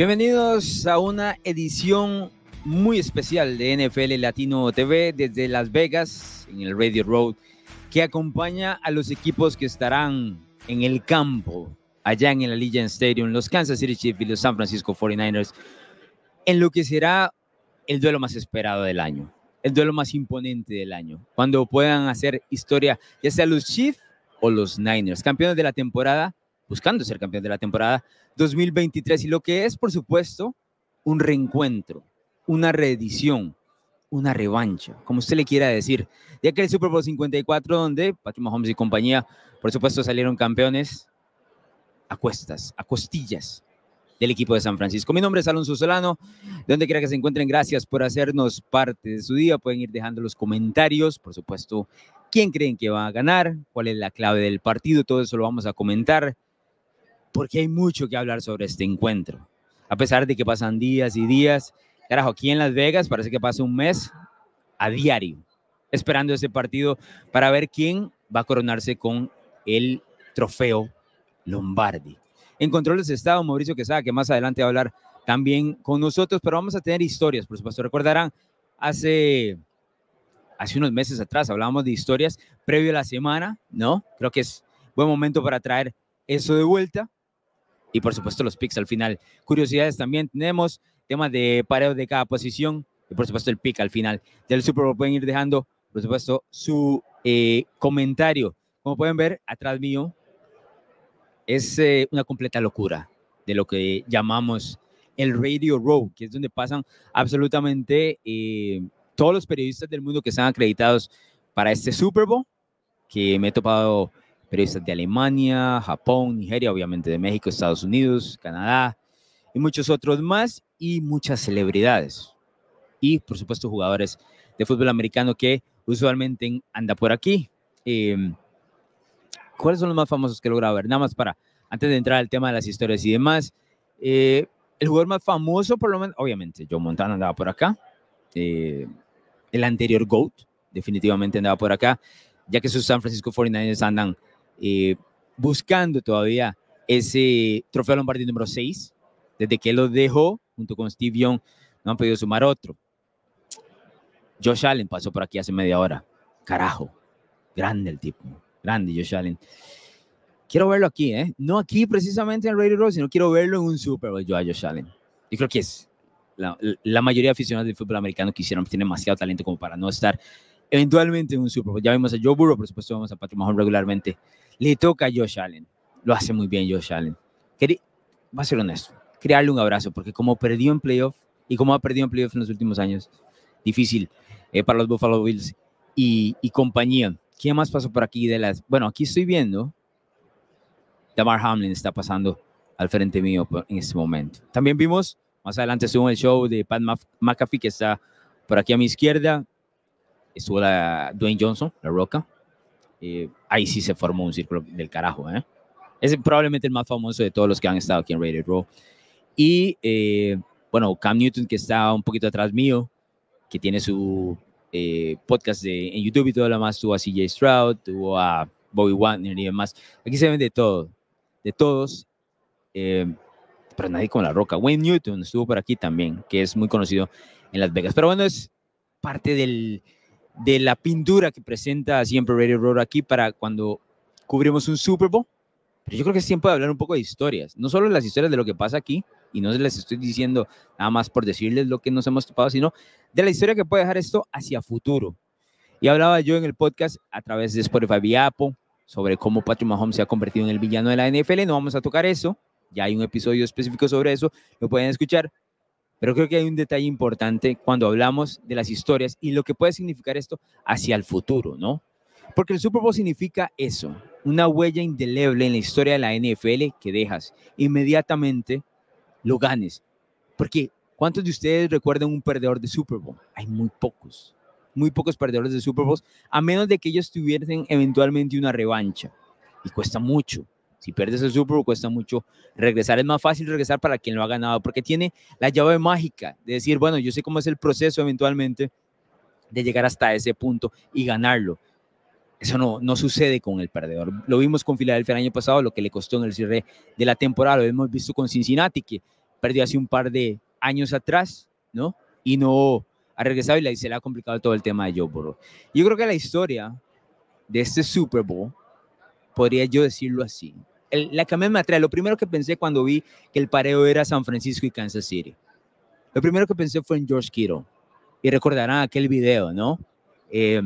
Bienvenidos a una edición muy especial de NFL Latino TV desde Las Vegas, en el Radio Road, que acompaña a los equipos que estarán en el campo, allá en el Allegiant Stadium, los Kansas City Chiefs y los San Francisco 49ers, en lo que será el duelo más esperado del año, el duelo más imponente del año, cuando puedan hacer historia, ya sea los Chiefs o los Niners, campeones de la temporada, buscando ser campeón de la temporada 2023 y lo que es, por supuesto, un reencuentro, una reedición, una revancha, como usted le quiera decir, ya que el Super Bowl 54, donde Patrick Mahomes y compañía, por supuesto, salieron campeones a cuestas, a costillas del equipo de San Francisco. Mi nombre es Alonso Solano, donde quiera que se encuentren, gracias por hacernos parte de su día. Pueden ir dejando los comentarios, por supuesto, quién creen que va a ganar, cuál es la clave del partido, todo eso lo vamos a comentar porque hay mucho que hablar sobre este encuentro. A pesar de que pasan días y días, carajo, aquí en Las Vegas parece que pasa un mes a diario, esperando ese partido para ver quién va a coronarse con el trofeo Lombardi. En controles de estado, Mauricio Quesada, que más adelante va a hablar también con nosotros, pero vamos a tener historias, por supuesto. Recordarán, hace, hace unos meses atrás hablábamos de historias previo a la semana, ¿no? Creo que es buen momento para traer eso de vuelta y por supuesto los picks al final. Curiosidades también tenemos, temas de pareo de cada posición y por supuesto el pick al final del Super Bowl. Pueden ir dejando, por supuesto, su eh, comentario. Como pueden ver, atrás mío es eh, una completa locura de lo que llamamos el Radio Row, que es donde pasan absolutamente eh, todos los periodistas del mundo que están acreditados para este Super Bowl, que me he topado periodistas de Alemania, Japón, Nigeria, obviamente de México, Estados Unidos, Canadá y muchos otros más y muchas celebridades. Y por supuesto jugadores de fútbol americano que usualmente anda por aquí. Em, ¿Cuáles son los más famosos que he logrado ver? Nada más para, antes de entrar al tema de las historias y demás, eh, el jugador más famoso, por lo menos, obviamente, Joe Montana andaba por acá. Eh, el anterior GOAT, definitivamente andaba por acá, ya que sus San Francisco 49ers andan eh, buscando todavía ese trofeo Lombardi número 6. Desde que lo dejó, junto con Steve Young, no han podido sumar otro. Josh Allen pasó por aquí hace media hora. Carajo, grande el tipo, grande Josh Allen. Quiero verlo aquí, ¿eh? No aquí precisamente en Radio Row, sino quiero verlo en un Super Bowl yo a Josh Allen. Yo creo que es la, la mayoría de aficionados del fútbol americano quisieran, tiene demasiado talento como para no estar eventualmente en un Super Bowl. Ya vimos a Joe Burrow, por supuesto vamos a Patrick Mahomes regularmente. Le toca a Josh Allen. Lo hace muy bien Josh Allen. va a ser honesto, crearle un abrazo, porque como perdió en playoff y como ha perdido en playoff en los últimos años, difícil eh, para los Buffalo Bills y, compañía. ¿Quién más pasó por aquí de las? Bueno, aquí estoy viendo. Damar Hamlin está pasando al frente mío en este momento. También vimos, más adelante estuvo el show de Pat McAfee, que está por aquí a mi izquierda estuvo la Dwayne Johnson, la Roca. Eh, ahí sí se formó un círculo del carajo, ¿eh? Es probablemente el más famoso de todos los que han estado aquí en Rated Row. Y, eh, bueno, Cam Newton, que está un poquito atrás mío, que tiene su eh, podcast en YouTube y todo lo demás, tuvo a CJ Stroud, tuvo a Bobby Wagner y demás. Aquí se ven de todo, de todos, pero nadie con la roca. Wayne Newton estuvo por aquí también, que es muy conocido en Las Vegas. Pero bueno, es parte del, de la pintura que presenta siempre Radio Road aquí para cuando cubrimos un Super Bowl. Pero yo creo que es tiempo de hablar un poco de historias, no solo las historias de lo que pasa aquí, y no les estoy diciendo nada más por decirles lo que nos hemos topado, sino de la historia que puede dejar esto hacia futuro. Y hablaba yo en el podcast a través de Spotify y Apple sobre cómo Patrick Mahomes se ha convertido en el villano de la NFL. No vamos a tocar eso, ya hay un episodio específico sobre eso, lo pueden escuchar. Pero creo que hay un detalle importante cuando hablamos de las historias y lo que puede significar esto hacia el futuro, ¿no? Porque el Super Bowl significa eso, una huella indeleble en la historia de la NFL que dejas inmediatamente lo ganes. Porque ¿cuántos de ustedes recuerdan un perdedor de Super Bowl? Hay muy pocos, muy pocos perdedores de Super Bowl, a menos de que ellos tuviesen eventualmente una revancha. Y cuesta mucho. Si pierdes el Super Bowl cuesta mucho regresar. Es más fácil regresar para quien lo ha ganado porque tiene la llave mágica de decir, bueno, yo sé cómo es el proceso eventualmente de llegar hasta ese punto y ganarlo. Eso no, no sucede con el perdedor. Lo vimos con Filadelfia el año pasado, lo que le costó en el cierre de la temporada. Lo hemos visto con Cincinnati, que perdió hace un par de años atrás, ¿no? Y no ha regresado y se le ha complicado todo el tema de Joe Burrow. Yo creo que la historia de este Super Bowl, podría yo decirlo así, la que me atrae, lo primero que pensé cuando vi que el pareo era San Francisco y Kansas City, lo primero que pensé fue en George Kittle. Y recordarán aquel video, ¿no? Eh,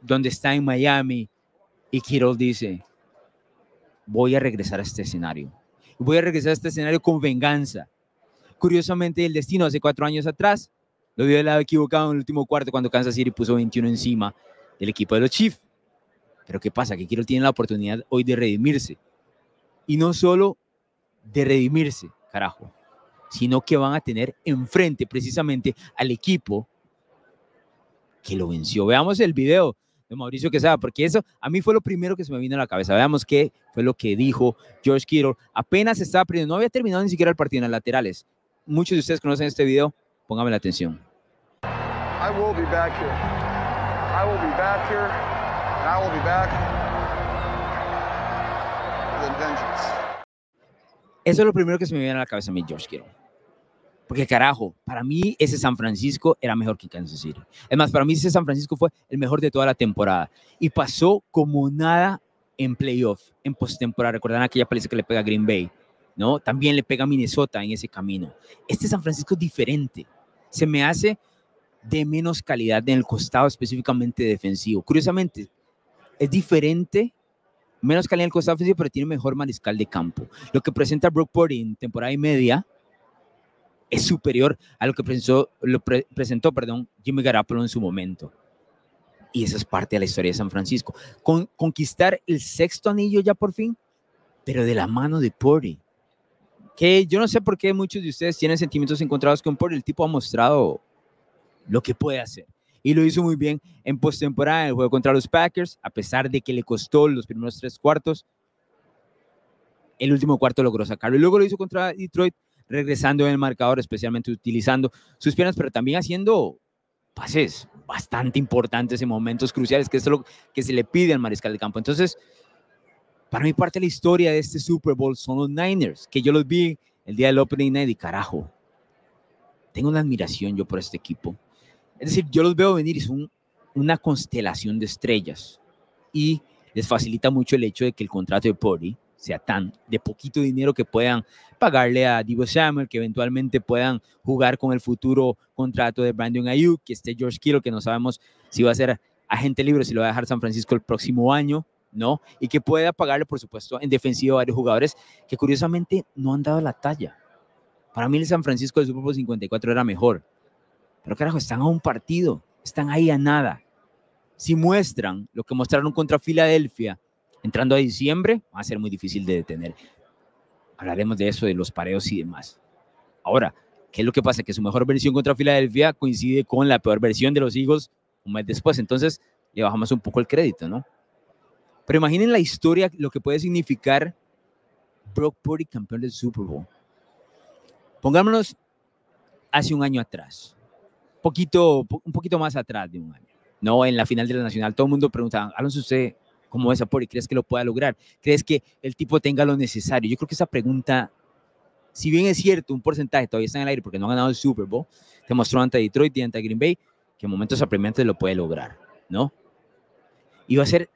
donde está en Miami y Kittle dice, voy a regresar a este escenario. Voy a regresar a este escenario con venganza. Curiosamente, el destino hace cuatro años atrás lo vio del lado equivocado en el último cuarto cuando Kansas City puso 21 encima del equipo de los Chiefs. Pero ¿qué pasa? Que Kittle tiene la oportunidad hoy de redimirse. Y no solo de redimirse, carajo, sino que van a tener enfrente precisamente al equipo que lo venció. Veamos el video de Mauricio Quesada, porque eso a mí fue lo primero que se me vino a la cabeza. Veamos qué fue lo que dijo George Kittle. Apenas estaba perdiendo, no había terminado ni siquiera el partido en las laterales. Muchos de ustedes conocen este video, pónganme la atención. I will be back here. I will be back here, I will be back Eso es lo primero que se me viene a la cabeza a mí, George Kittle. Porque carajo, para mí ese San Francisco era mejor que Kansas City. Es más, para mí ese San Francisco fue el mejor de toda la temporada. Y pasó como nada en playoff, en postemporada. Recuerdan aquella paliza que le pega a Green Bay, ¿no? También le pega a Minnesota en ese camino. Este San Francisco es diferente. Se me hace de menos calidad en el costado específicamente defensivo. Curiosamente, es diferente, menos calidad en el costado defensivo, pero tiene mejor mariscal de campo. Lo que presenta Brock Purdy en temporada y media es superior a lo que presentó, lo presentó perdón, Jimmy Garoppolo en su momento. Y esa es parte de la historia de San Francisco. Con, conquistar el sexto anillo ya por fin, pero de la mano de Purdy. Que yo no sé por qué muchos de ustedes tienen sentimientos encontrados con Purdy. El tipo ha mostrado lo que puede hacer. Y lo hizo muy bien en postemporada en el juego contra los Packers, a pesar de que le costó los primeros tres cuartos. El último cuarto logró sacarlo. Y luego lo hizo contra Detroit, regresando en el marcador, especialmente utilizando sus piernas, pero también haciendo pases bastante importantes en momentos cruciales, que es lo que se le pide al mariscal de campo. Entonces, para mí parte la historia de este Super Bowl son los Niners, que yo los vi el día del Opening Night y carajo, tengo una admiración yo por este equipo. Es decir, yo los veo venir y son una constelación de estrellas y les facilita mucho el hecho de que el contrato de Purdy sea tan de poquito dinero que puedan pagarle a Divo Samuel, que eventualmente puedan jugar con el futuro contrato de Brandon Ayuk, que esté George Kittle, que no sabemos si va a ser agente libre, si lo va a dejar San Francisco el próximo año, ¿no? Y que pueda pagarle, por supuesto, en defensivo a varios jugadores que curiosamente no han dado la talla. Para mí el San Francisco del Super Bowl 54 era mejor. Pero carajo, están a un partido, están ahí a nada. Si muestran lo que mostraron contra Filadelfia, entrando a diciembre, va a ser muy difícil de detener. Hablaremos de eso, de los pareos y demás. Ahora, ¿qué es lo que pasa? Que su mejor versión contra Filadelfia coincide con la peor versión de los Eagles un mes después. Entonces, le bajamos un poco el crédito, ¿no? Pero imaginen la historia, lo que puede significar Brock Purdy campeón del Super Bowl. Pongámonos hace un año atrás, poquito, un poquito más atrás de un año, ¿no? En la final de la Nacional, todo el mundo preguntaba, Alonso, ¿usted como esa por y crees que lo pueda lograr? ¿Crees que el tipo tenga lo necesario? Yo creo que esa pregunta, si bien es cierto, un porcentaje todavía está en el aire porque no ha ganado el Super Bowl, demostró ante Detroit y ante Green Bay que en momentos apremiantes lo puede lograr, ¿no? Y va a ser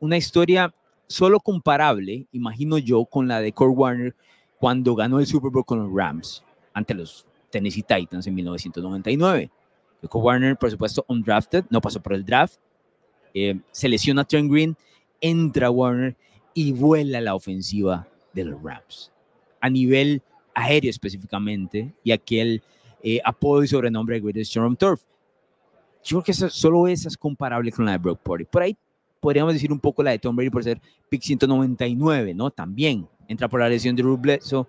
una historia solo comparable, imagino yo, con la de Kurt Warner cuando ganó el Super Bowl con los Rams ante los Tennessee Titans en 1999. Kurt Warner, por supuesto, undrafted, no pasó por el draft, eh, se lesiona Trent Green entra Warner y vuela la ofensiva de los Rams. A nivel aéreo específicamente, y aquel eh, apodo y sobrenombre de Greatest Storm Turf. Yo creo que solo esa es comparable con la de Brock Purdy. Por ahí podríamos decir un poco la de Tom Brady por ser pick 199, ¿no? También entra por la lesión de Drew Bledsoe,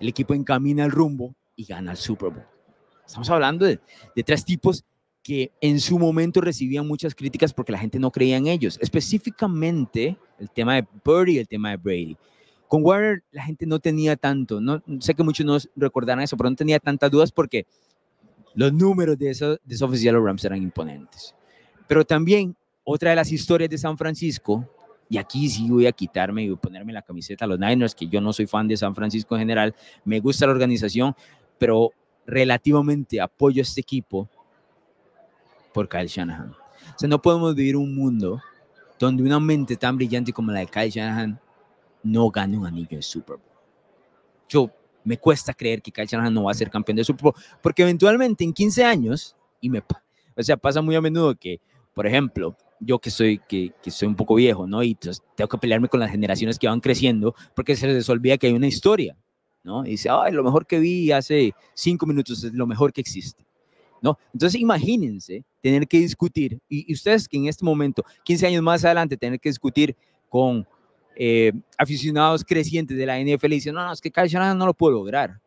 el equipo encamina el rumbo y gana el Super Bowl. Estamos hablando de, de tres tipos que en su momento recibían muchas críticas porque la gente no creía en ellos, específicamente el tema de Purdy y el tema de Brady. Con Warner la gente no tenía tanto, no sé que muchos no recordarán eso, pero no tenía tantas dudas porque los números de, eso, de esa los Rams eran imponentes. Pero también otra de las historias de San Francisco Y aquí sí voy a quitarme y ponerme la camiseta a los Niners, que yo no soy fan de San Francisco en general, me gusta la organización, pero relativamente apoyo a este equipo por Kyle Shanahan. O sea, no podemos vivir un mundo donde una mente tan brillante como la de Kyle Shanahan no gane un anillo de Super Bowl. Yo me cuesta creer que Kyle Shanahan no va a ser campeón de Super Bowl, porque eventualmente en 15 años, y me, o sea, pasa muy a menudo que, por ejemplo, yo que soy, que, que soy un poco viejo, ¿no? Y tengo que pelearme con las generaciones que van creciendo, porque se les olvida que hay una historia, ¿no? Y dice, ay, lo mejor que vi hace cinco minutos es lo mejor que existe. ¿No? Entonces imagínense tener que discutir, y, ustedes que en este momento, 15 años más adelante, tener que discutir con eh, aficionados crecientes de la NFL y dicen, no, no, es que Kyle Shanahan no lo pudo lograr,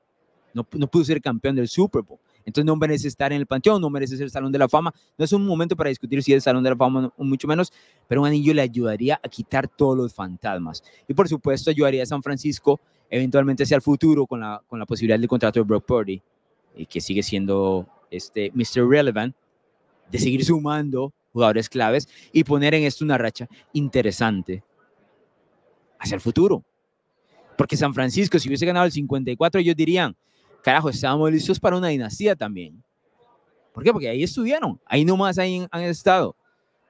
no, no pudo ser campeón del Super Bowl. Entonces no merece estar en el panteón, no merece ser Salón de la Fama. No es un momento para discutir si es Salón de la Fama o mucho menos, pero un anillo le ayudaría a quitar todos los fantasmas. Y por supuesto ayudaría a San Francisco eventualmente hacia el futuro con la, con la posibilidad del contrato de Brock Purdy, y que sigue siendo este Mr. Relevant, de seguir sumando jugadores claves y poner en esto una racha interesante hacia el futuro. Porque San Francisco, si hubiese ganado el 54, ellos dirían, carajo, estábamos listos para una dinastía también. ¿Por qué? Porque ahí estuvieron, ahí nomás ahí han estado.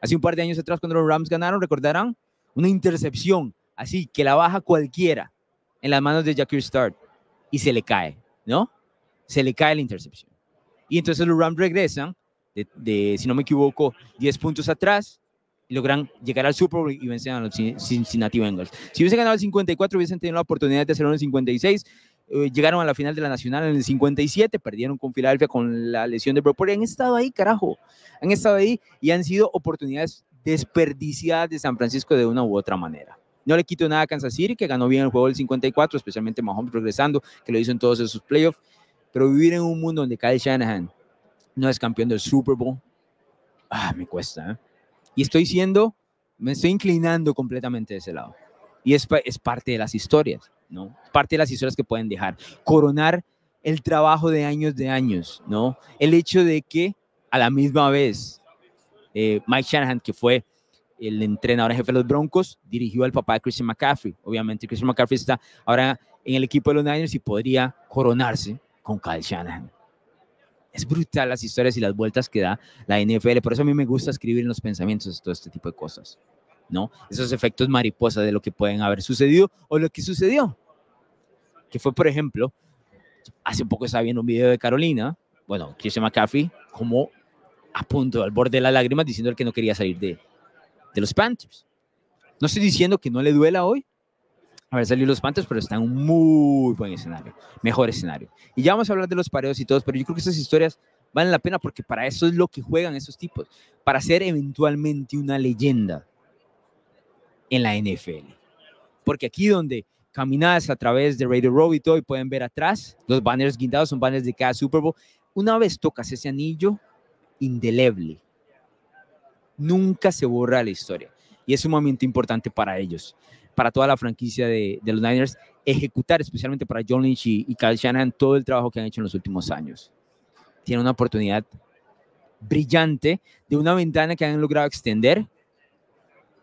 Hace un par de años atrás, cuando los Rams ganaron, recordarán una intercepción, así que la baja cualquiera en las manos de Jackie Start y se le cae, ¿no? Se le cae la intercepción. Y entonces los Rams regresan, de, si no me equivoco, 10 puntos atrás y logran llegar al Super Bowl y vencen a los Cincinnati Bengals. Si hubiesen ganado el 54, hubiesen tenido la oportunidad de hacerlo en el 56 eh, llegaron a la final de la Nacional en el 57, perdieron con Filadelfia con la lesión de Brock. Han estado ahí, carajo. Han estado ahí y han sido oportunidades desperdiciadas de San Francisco de una u otra manera. No le quito nada a Kansas City, que ganó bien el juego del 54, especialmente Mahomes regresando, que lo hizo en todos esos playoffs. Pero vivir en un mundo donde Kyle Shanahan no es campeón del Super Bowl, ah, me cuesta. ¿eh? Y estoy siendo, me estoy inclinando completamente de ese lado. Y es, parte de las historias. ¿no? Parte de las historias que pueden dejar. Coronar el trabajo de años de años, ¿no? El hecho de que a la misma vez eh, Mike Shanahan, que fue el entrenador jefe de los Broncos, dirigió al papá de Christian McCaffrey. Obviamente Christian McCaffrey está ahora en el equipo de los Niners y podría coronarse con Kyle Shanahan. Es brutal las historias y las vueltas que da la NFL. Por eso a mí me gusta escribir en los pensamientos todo este tipo de cosas. ¿no? Esos efectos mariposa de lo que pueden haber sucedido o lo que sucedió que fue, por ejemplo, hace poco estaba viendo un video de Carolina, bueno, Christian McCaffrey, como a punto, al borde de las lágrimas, diciendo que no quería salir de, de los Panthers. No estoy diciendo que no le duela hoy haber salido los Panthers, pero está en un muy buen escenario, mejor escenario. Y ya vamos a hablar de los pareos y todos, pero yo creo que estas historias valen la pena porque para eso es lo que juegan esos tipos, para ser eventualmente una leyenda en la NFL. Porque aquí donde caminadas a través de Radio Row y todo, y pueden ver atrás los banners guindados, son banners de cada Super Bowl. Una vez tocas ese anillo, indeleble. Nunca se borra la historia. Y es sumamente importante para ellos, para toda la franquicia de, los Niners, ejecutar, especialmente para John Lynch y, y Kyle Shanahan, todo el trabajo que han hecho en los últimos años. Tienen una oportunidad brillante de una ventana que han logrado extender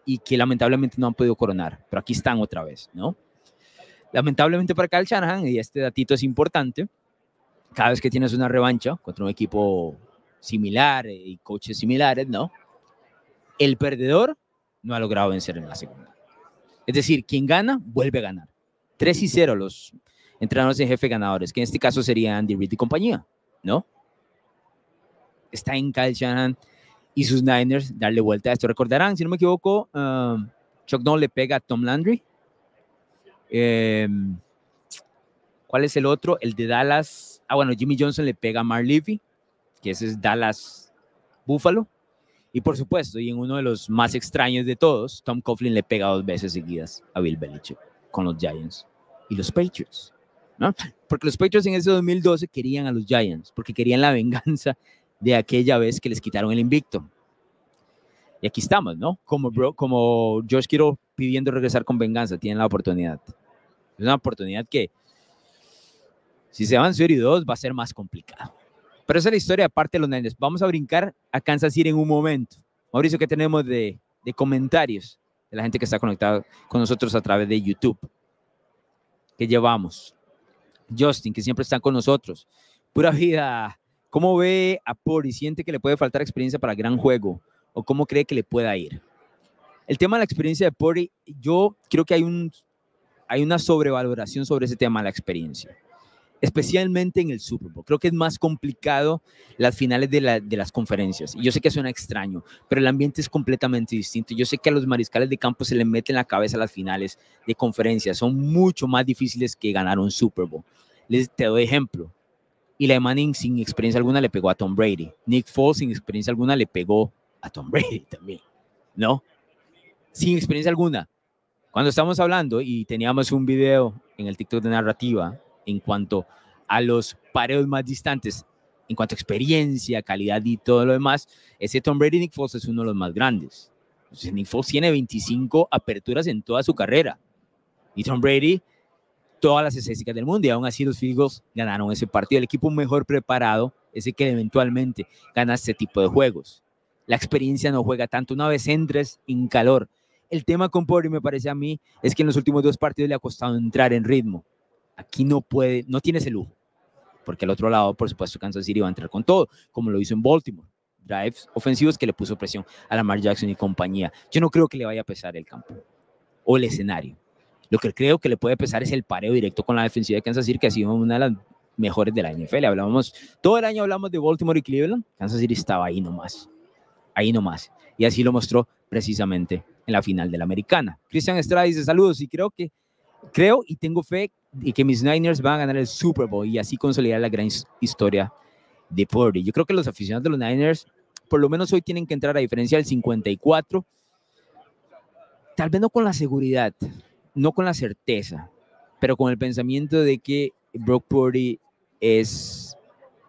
y que lamentablemente no han podido coronar, pero aquí están otra vez, ¿no? Lamentablemente para Kyle Shanahan, y este datito es importante, cada vez que tienes una revancha contra un equipo similar y coaches similares, ¿no? El perdedor no ha logrado vencer en la segunda. Es decir, quien gana, vuelve a ganar. 3 y 0 los entrenadores en jefe ganadores, que en este caso sería Andy Reid y compañía, ¿no? Está en Kyle Shanahan y sus Niners darle vuelta a esto. Recordarán, si no me equivoco, um, Chuck Noll le pega a Tom Landry Em, ¿Cuál es el otro? El de Dallas. Ah, bueno, Jimmy Johnson le pega a Mark Levy, que ese es Dallas Buffalo. Y por supuesto, y en uno de los más extraños de todos, Tom Coughlin le pega dos veces seguidas a Bill Belichick con los Giants y los Patriots. ¿no? Porque los Patriots en ese 2012 querían a los Giants, porque querían la venganza de aquella vez que les quitaron el invicto. Y aquí estamos, ¿no? Como, bro, como George Kittle pidiendo regresar con venganza, tienen la oportunidad. Es una oportunidad que, si se van Serie 2, va a ser más complicado. Pero esa es la historia aparte de los Niners. Vamos a brincar a Kansas City en un momento. Mauricio, ¿qué tenemos de, comentarios de la gente que está conectada con nosotros a través de YouTube. Que llevamos. Justin, que siempre está con nosotros. Pura vida. ¿Cómo ve a Pori? ¿Siente que le puede faltar experiencia para gran juego? ¿O cómo cree que le pueda ir? El tema de la experiencia de Pori, yo creo que hay, hay una sobrevaloración sobre ese tema de la experiencia especialmente en el Super Bowl. Creo que es más complicado las finales de, las conferencias. Y yo sé que suena extraño, pero el ambiente es completamente distinto. Yo sé que a los mariscales de campo se les mete en la cabeza las finales de conferencias. Son mucho más difíciles que ganar un Super Bowl. Les, te doy ejemplo. Eli Manning sin experiencia alguna le pegó a Tom Brady. Nick Foles sin experiencia alguna le pegó a Tom Brady también. ¿No? Sin experiencia alguna. Cuando estamos hablando y teníamos un video en el TikTok de narrativa en cuanto a los pareos más distantes, en cuanto a experiencia, calidad y todo lo demás, ese Tom Brady Nick Foles es uno de los más grandes. Nick Foles tiene 25 aperturas en toda su carrera. Y Tom Brady, todas las estadísticas del mundo. Y aún así los Eagles ganaron ese partido. El equipo mejor preparado es el que eventualmente gana este tipo de juegos. La experiencia no juega tanto. Una vez entres en calor. El tema con Pori, me parece a mí, es que en los últimos dos partidos le ha costado entrar en ritmo. Aquí no puede, no tiene ese lujo, porque al otro lado, por supuesto, Kansas City va a entrar con todo, como lo hizo en Baltimore. Drives ofensivos que le puso presión a Lamar Jackson y compañía. Yo no creo que le vaya a pesar el campo o el escenario. Lo que creo que le puede pesar es el pareo directo con la defensiva de Kansas City, que ha sido una de las mejores de la NFL. Hablábamos, todo el año hablamos de Baltimore y Cleveland. Kansas City estaba ahí nomás. Ahí nomás. Y así lo mostró precisamente en la final de la americana. Cristian Estrada dice saludos y creo que, creo y tengo fe y que mis Niners van a ganar el Super Bowl y así consolidar la gran historia de Purdy. Yo creo que los aficionados de los Niners, por lo menos hoy tienen que entrar a diferencia del 54, tal vez no con la seguridad, no con la certeza, pero con el pensamiento de que Brock Purdy es,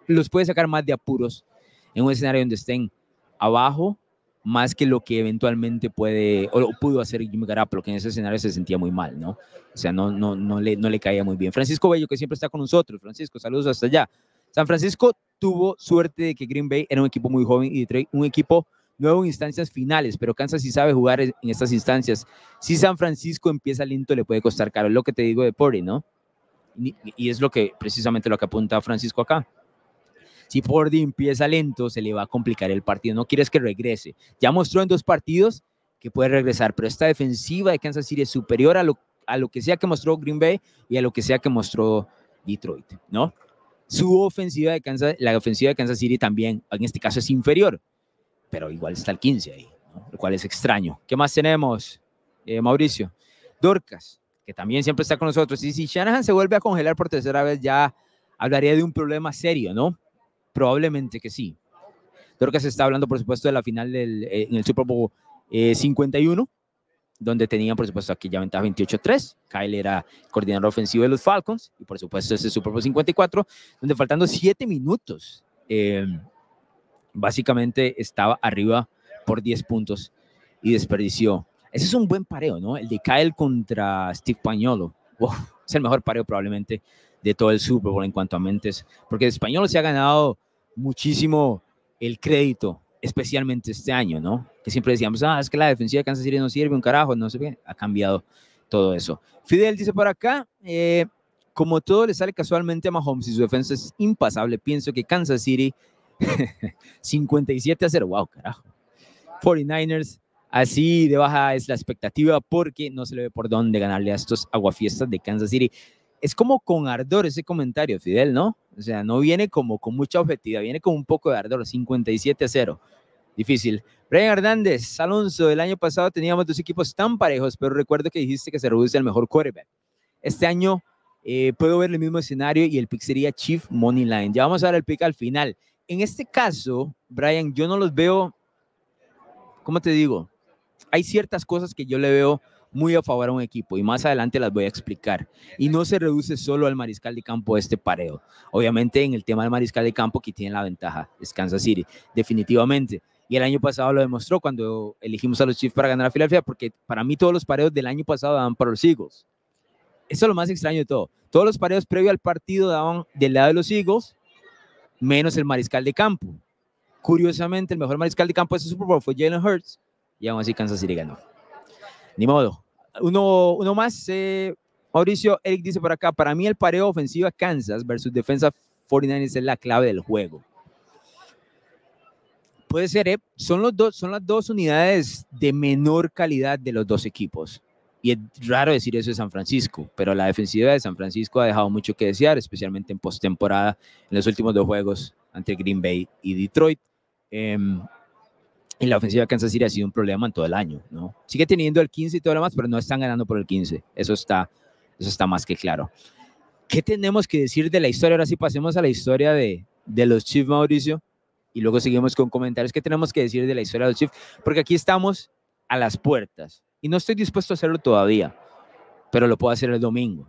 los puede sacar más de apuros en un escenario donde estén abajo más que lo que eventualmente puede o pudo hacer Jimmy Garoppolo, que en ese escenario se sentía muy mal, ¿no? O sea, no, no, no, le, no le caía muy bien. Francisco Bello, que siempre está con nosotros. Francisco, saludos hasta allá. San Francisco tuvo suerte de que Green Bay era un equipo muy joven y un equipo nuevo en instancias finales, pero Kansas sí sabe jugar en estas instancias. Si San Francisco empieza lento, le puede costar caro. Es lo que te digo de Pori, ¿no? Y es lo que precisamente lo que apunta Francisco acá. Si Pordy empieza lento, se le va a complicar el partido. No quieres que regrese. Ya mostró en dos partidos que puede regresar, pero esta defensiva de Kansas City es superior a lo, a lo que sea que mostró Green Bay y a lo que sea que mostró Detroit, ¿no? Su ofensiva de Kansas, la ofensiva de Kansas City también, en este caso es inferior, pero igual está el 15 ahí, lo cual es extraño. ¿Qué más tenemos, eh, Mauricio? Dorcas, que también siempre está con nosotros. Y si Shanahan se vuelve a congelar por tercera vez, ya hablaría de un problema serio, ¿no? Probablemente que sí. Creo que se está hablando, por supuesto, de la final del, eh, en el Super Bowl 51, eh, donde tenían, por supuesto, aquí ya ventaja 28-3. Kyle era coordinador ofensivo de los Falcons, y por supuesto, ese Super Bowl 54, donde faltando 7 minutos, eh, básicamente estaba arriba por 10 puntos y desperdició. Ese es un buen pareo, ¿no? El de Kyle contra Steve Pañolo. es el mejor pareo probablemente de todo el Super Bowl en cuanto a mentes, porque el español se ha ganado muchísimo el crédito, especialmente este año, ¿no? Que siempre decíamos, ah, es que la defensiva de Kansas City no sirve un carajo, no sé qué, ha cambiado todo eso. Fidel dice por acá, eh, como todo le sale casualmente a Mahomes y su defensa es impasable, pienso que Kansas City 57 a 0, wow, carajo. 49ers, así de baja es la expectativa porque no se le ve por dónde ganarle a estos aguafiestas de Kansas City es como con ardor ese comentario, Fidel, ¿no? O sea, no viene como con mucha objetividad, viene con un poco de ardor, 57 a 0. Difícil. Brian Hernández, Alonso, el año pasado teníamos dos equipos tan parejos, pero recuerdo que dijiste que se reduce el mejor quarterback. Este año eh, puedo ver el mismo escenario y el pick sería Chief Money Line. Ya vamos a ver el pick al final. En este caso, Brian, yo no los veo, ¿cómo te digo? Hay ciertas cosas que yo le veo muy a favor a un equipo y más adelante las voy a explicar. Y no se reduce solo al mariscal de campo este pareo. Obviamente en el tema del mariscal de campo que tiene la ventaja es Kansas City, definitivamente. Y el año pasado lo demostró cuando elegimos a los Chiefs para ganar a Filadelfia, porque para mí todos los pareos del año pasado daban para los Eagles. Eso es lo más extraño de todo. Todos los pareos previo al partido daban del lado de los Eagles, menos el mariscal de campo. Curiosamente, el mejor mariscal de campo de ese Super Bowl fue Jalen Hurts, y aún así Kansas City ganó. Ni modo. Uno, uno más, eh, Mauricio, Eric dice por acá, para mí el pareo ofensiva Kansas versus defensa 49 es la clave del juego. Puede ser, ¿eh? son, los dos, son las dos unidades de menor calidad de los dos equipos. Y es raro decir eso de San Francisco, pero la defensiva de San Francisco ha dejado mucho que desear, especialmente en postemporada, en los últimos dos juegos ante Green Bay y Detroit. Em, y la ofensiva de Kansas City ha sido un problema en todo el año, ¿no? Sigue teniendo el 15 y todo lo demás, pero no están ganando por el 15. Eso está, eso está más que claro. ¿Qué tenemos que decir de la historia? Ahora sí pasemos a la historia de, de los Chiefs, Mauricio, y luego seguimos con comentarios. ¿Qué tenemos que decir de la historia de los Chiefs? Porque aquí estamos a las puertas y no estoy dispuesto a hacerlo todavía, pero lo puedo hacer el domingo.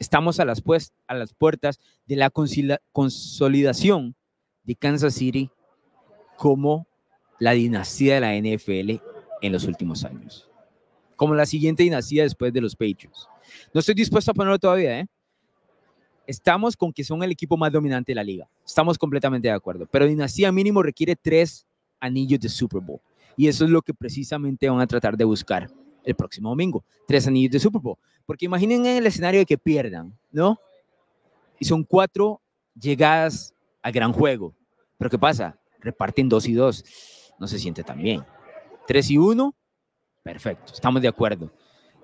Estamos a las, pues, a las puertas de la consolidación de Kansas City como la dinastía de la NFL en los últimos años. Como la siguiente dinastía después de los Patriots. No estoy dispuesto a ponerlo todavía, ¿eh? Estamos con que son el equipo más dominante de la liga. Estamos completamente de acuerdo. Pero dinastía mínimo requiere tres anillos de Super Bowl. Y eso es lo que precisamente van a tratar de buscar el próximo domingo. Tres anillos de Super Bowl. Porque imaginen en el escenario de que pierdan, ¿no? Y son cuatro llegadas al gran juego. Pero ¿qué pasa? Reparten dos y dos no se siente tan bien. 3 y 1, perfecto, estamos de acuerdo.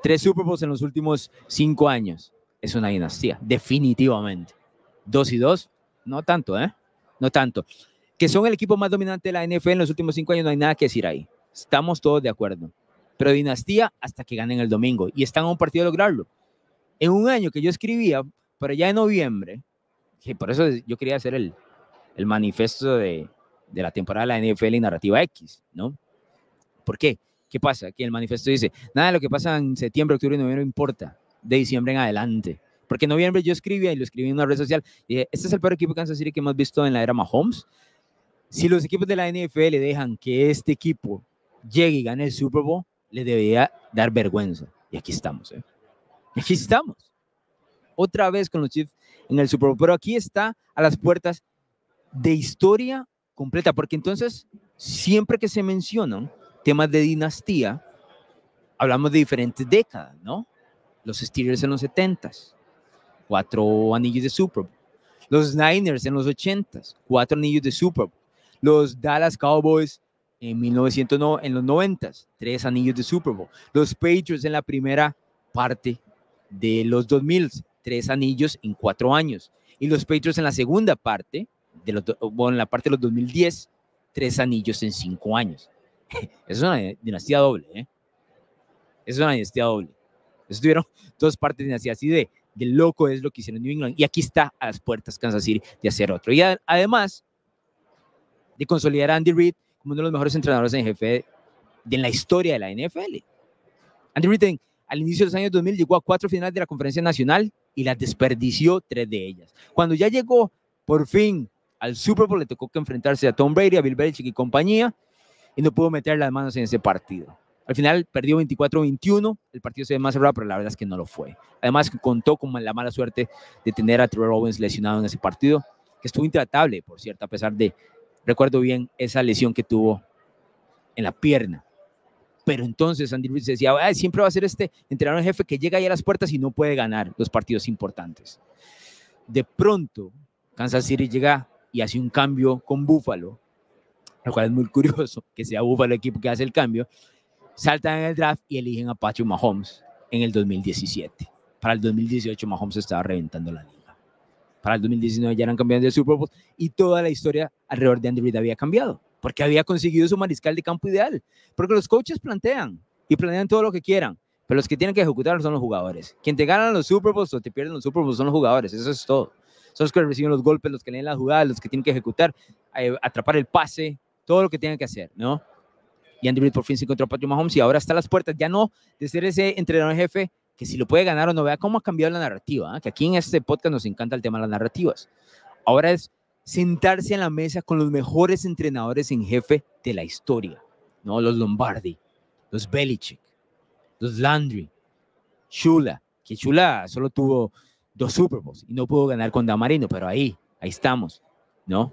Tres Super Bowls en los últimos cinco años. Es una dinastía, definitivamente. 2 y 2, no tanto, ¿eh? No tanto. Que son el equipo más dominante de la NFL en los últimos cinco años, no hay nada que decir ahí. Estamos todos de acuerdo. Pero dinastía hasta que ganen el domingo. Y están a un partido de lograrlo. En un año que yo escribía, pero ya en noviembre, que por eso yo quería hacer el, el manifiesto de, de la temporada de la NFL y narrativa X, ¿no? ¿Por qué? ¿Qué pasa? Que el manifiesto dice, nada de lo que pasa en septiembre, octubre y noviembre importa, de diciembre en adelante. Porque en noviembre yo escribía y lo escribí en una red social, y dije, este es el peor equipo de Kansas City que hemos visto en la era Mahomes. Si los equipos de la NFL dejan que este equipo llegue y gane el Super Bowl, le debería dar vergüenza. Y aquí estamos, ¿eh? Aquí estamos. Otra vez con los Chiefs en el Super Bowl. Pero aquí está a las puertas de historia completa, porque entonces siempre que se mencionan temas de dinastía, hablamos de diferentes décadas, ¿no? Los Steelers en los 70s, cuatro anillos de Super Bowl. Los Niners en los 80s, cuatro anillos de Super Bowl. Los Dallas Cowboys en, 1900, en los 90s, tres anillos de Super Bowl. Los Patriots en la primera parte de los 2000, tres anillos en cuatro años. Y los Patriots en la segunda parte, de los, bueno, en la parte de los 2010, tres anillos en cinco años. es una dinastía doble, ¿eh? Es una dinastía doble. Estuvieron dos partes de dinastía así de, de loco es lo que hicieron en New England. Y aquí está a las puertas Kansas City de hacer otro. Y además de consolidar a Andy Reid como uno de los mejores entrenadores en jefe de, la historia de la NFL. Andy Reid al inicio de los años 2000 llegó a cuatro finales de la conferencia nacional y las desperdició tres de ellas. Cuando ya llegó por fin al Super Bowl le tocó que enfrentarse a Tom Brady, a Bill Belichick y compañía, y no pudo meter las manos en ese partido. Al final perdió 24-21, el partido se ve más cerrado, pero la verdad es que no lo fue. Además, contó con la mala suerte de tener a Trevor Owens lesionado en ese partido, que estuvo intratable, por cierto, a pesar de, recuerdo bien, esa lesión que tuvo en la pierna. Pero entonces Andy Reid decía, siempre va a ser este entrenador jefe que llega ahí a las puertas y no puede ganar los partidos importantes. De pronto, Kansas City llega y hace un cambio con Buffalo, lo cual es muy curioso que sea Buffalo el equipo que hace el cambio, saltan en el draft y eligen a Patrick Mahomes en el 2017. Para el 2018 Mahomes estaba reventando la liga. Para el 2019 ya eran campeones del Super Bowl y toda la historia alrededor de Andy había cambiado porque había conseguido su mariscal de campo ideal. Porque los coaches plantean y planean todo lo que quieran, pero los que tienen que ejecutar son los jugadores. Quien te ganan los Super Bowls o te pierden los Super Bowls son los jugadores, eso es todo son los que reciben los golpes, los que leen las jugadas, los que tienen que ejecutar, eh, atrapar el pase, todo lo que tienen que hacer, ¿no? Y Andy Reid por fin se encontró a Patrick Mahomes y ahora está a las puertas, ya no de ser ese entrenador jefe que si lo puede ganar o no, vea cómo ha cambiado la narrativa, ¿eh? que aquí en este podcast nos encanta el tema de las narrativas. Ahora es sentarse en la mesa con los mejores entrenadores en jefe de la historia, ¿no? Los Lombardi, los Belichick, los Landry, Shula, que Shula solo tuvo dos Super Bowls y no pudo ganar con Damarino, pero ahí, ahí estamos, ¿no?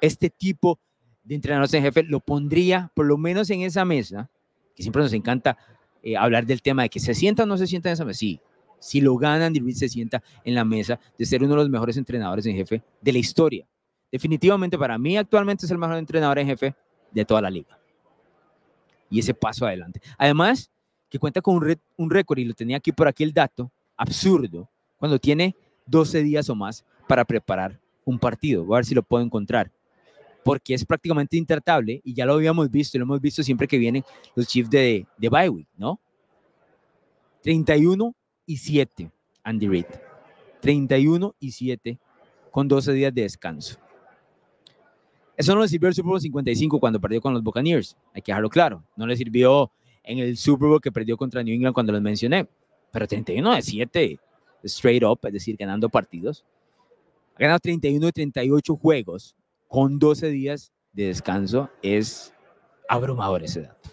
Este tipo de entrenadores en jefe lo pondría por lo menos en esa mesa, que siempre nos encanta eh, hablar del tema de que se sienta o no se sienta en esa mesa. Sí, si lo gana Andy se sienta en la mesa de ser uno de los mejores entrenadores en jefe de la historia. Definitivamente para mí actualmente es el mejor entrenador en jefe de toda la liga. Y ese paso adelante. Además, que cuenta con un, un récord, y lo tenía aquí por aquí el dato, absurdo, cuando tiene 12 días o más para preparar un partido. Voy a ver si lo puedo encontrar. Porque es prácticamente intratable y ya lo habíamos visto lo hemos visto siempre que vienen los Chiefs de, de bye week, ¿no? 31 y 7, Andy Reid. 31 y 7 con 12 días de descanso. Eso no le sirvió el Super Bowl 55 cuando perdió con los Buccaneers, hay que dejarlo claro. No le sirvió en el Super Bowl que perdió contra New England cuando los mencioné. Pero 31 de 7, straight up, es decir, ganando partidos. Ha ganado 31 de 38 juegos con 12 días de descanso. Es abrumador ese dato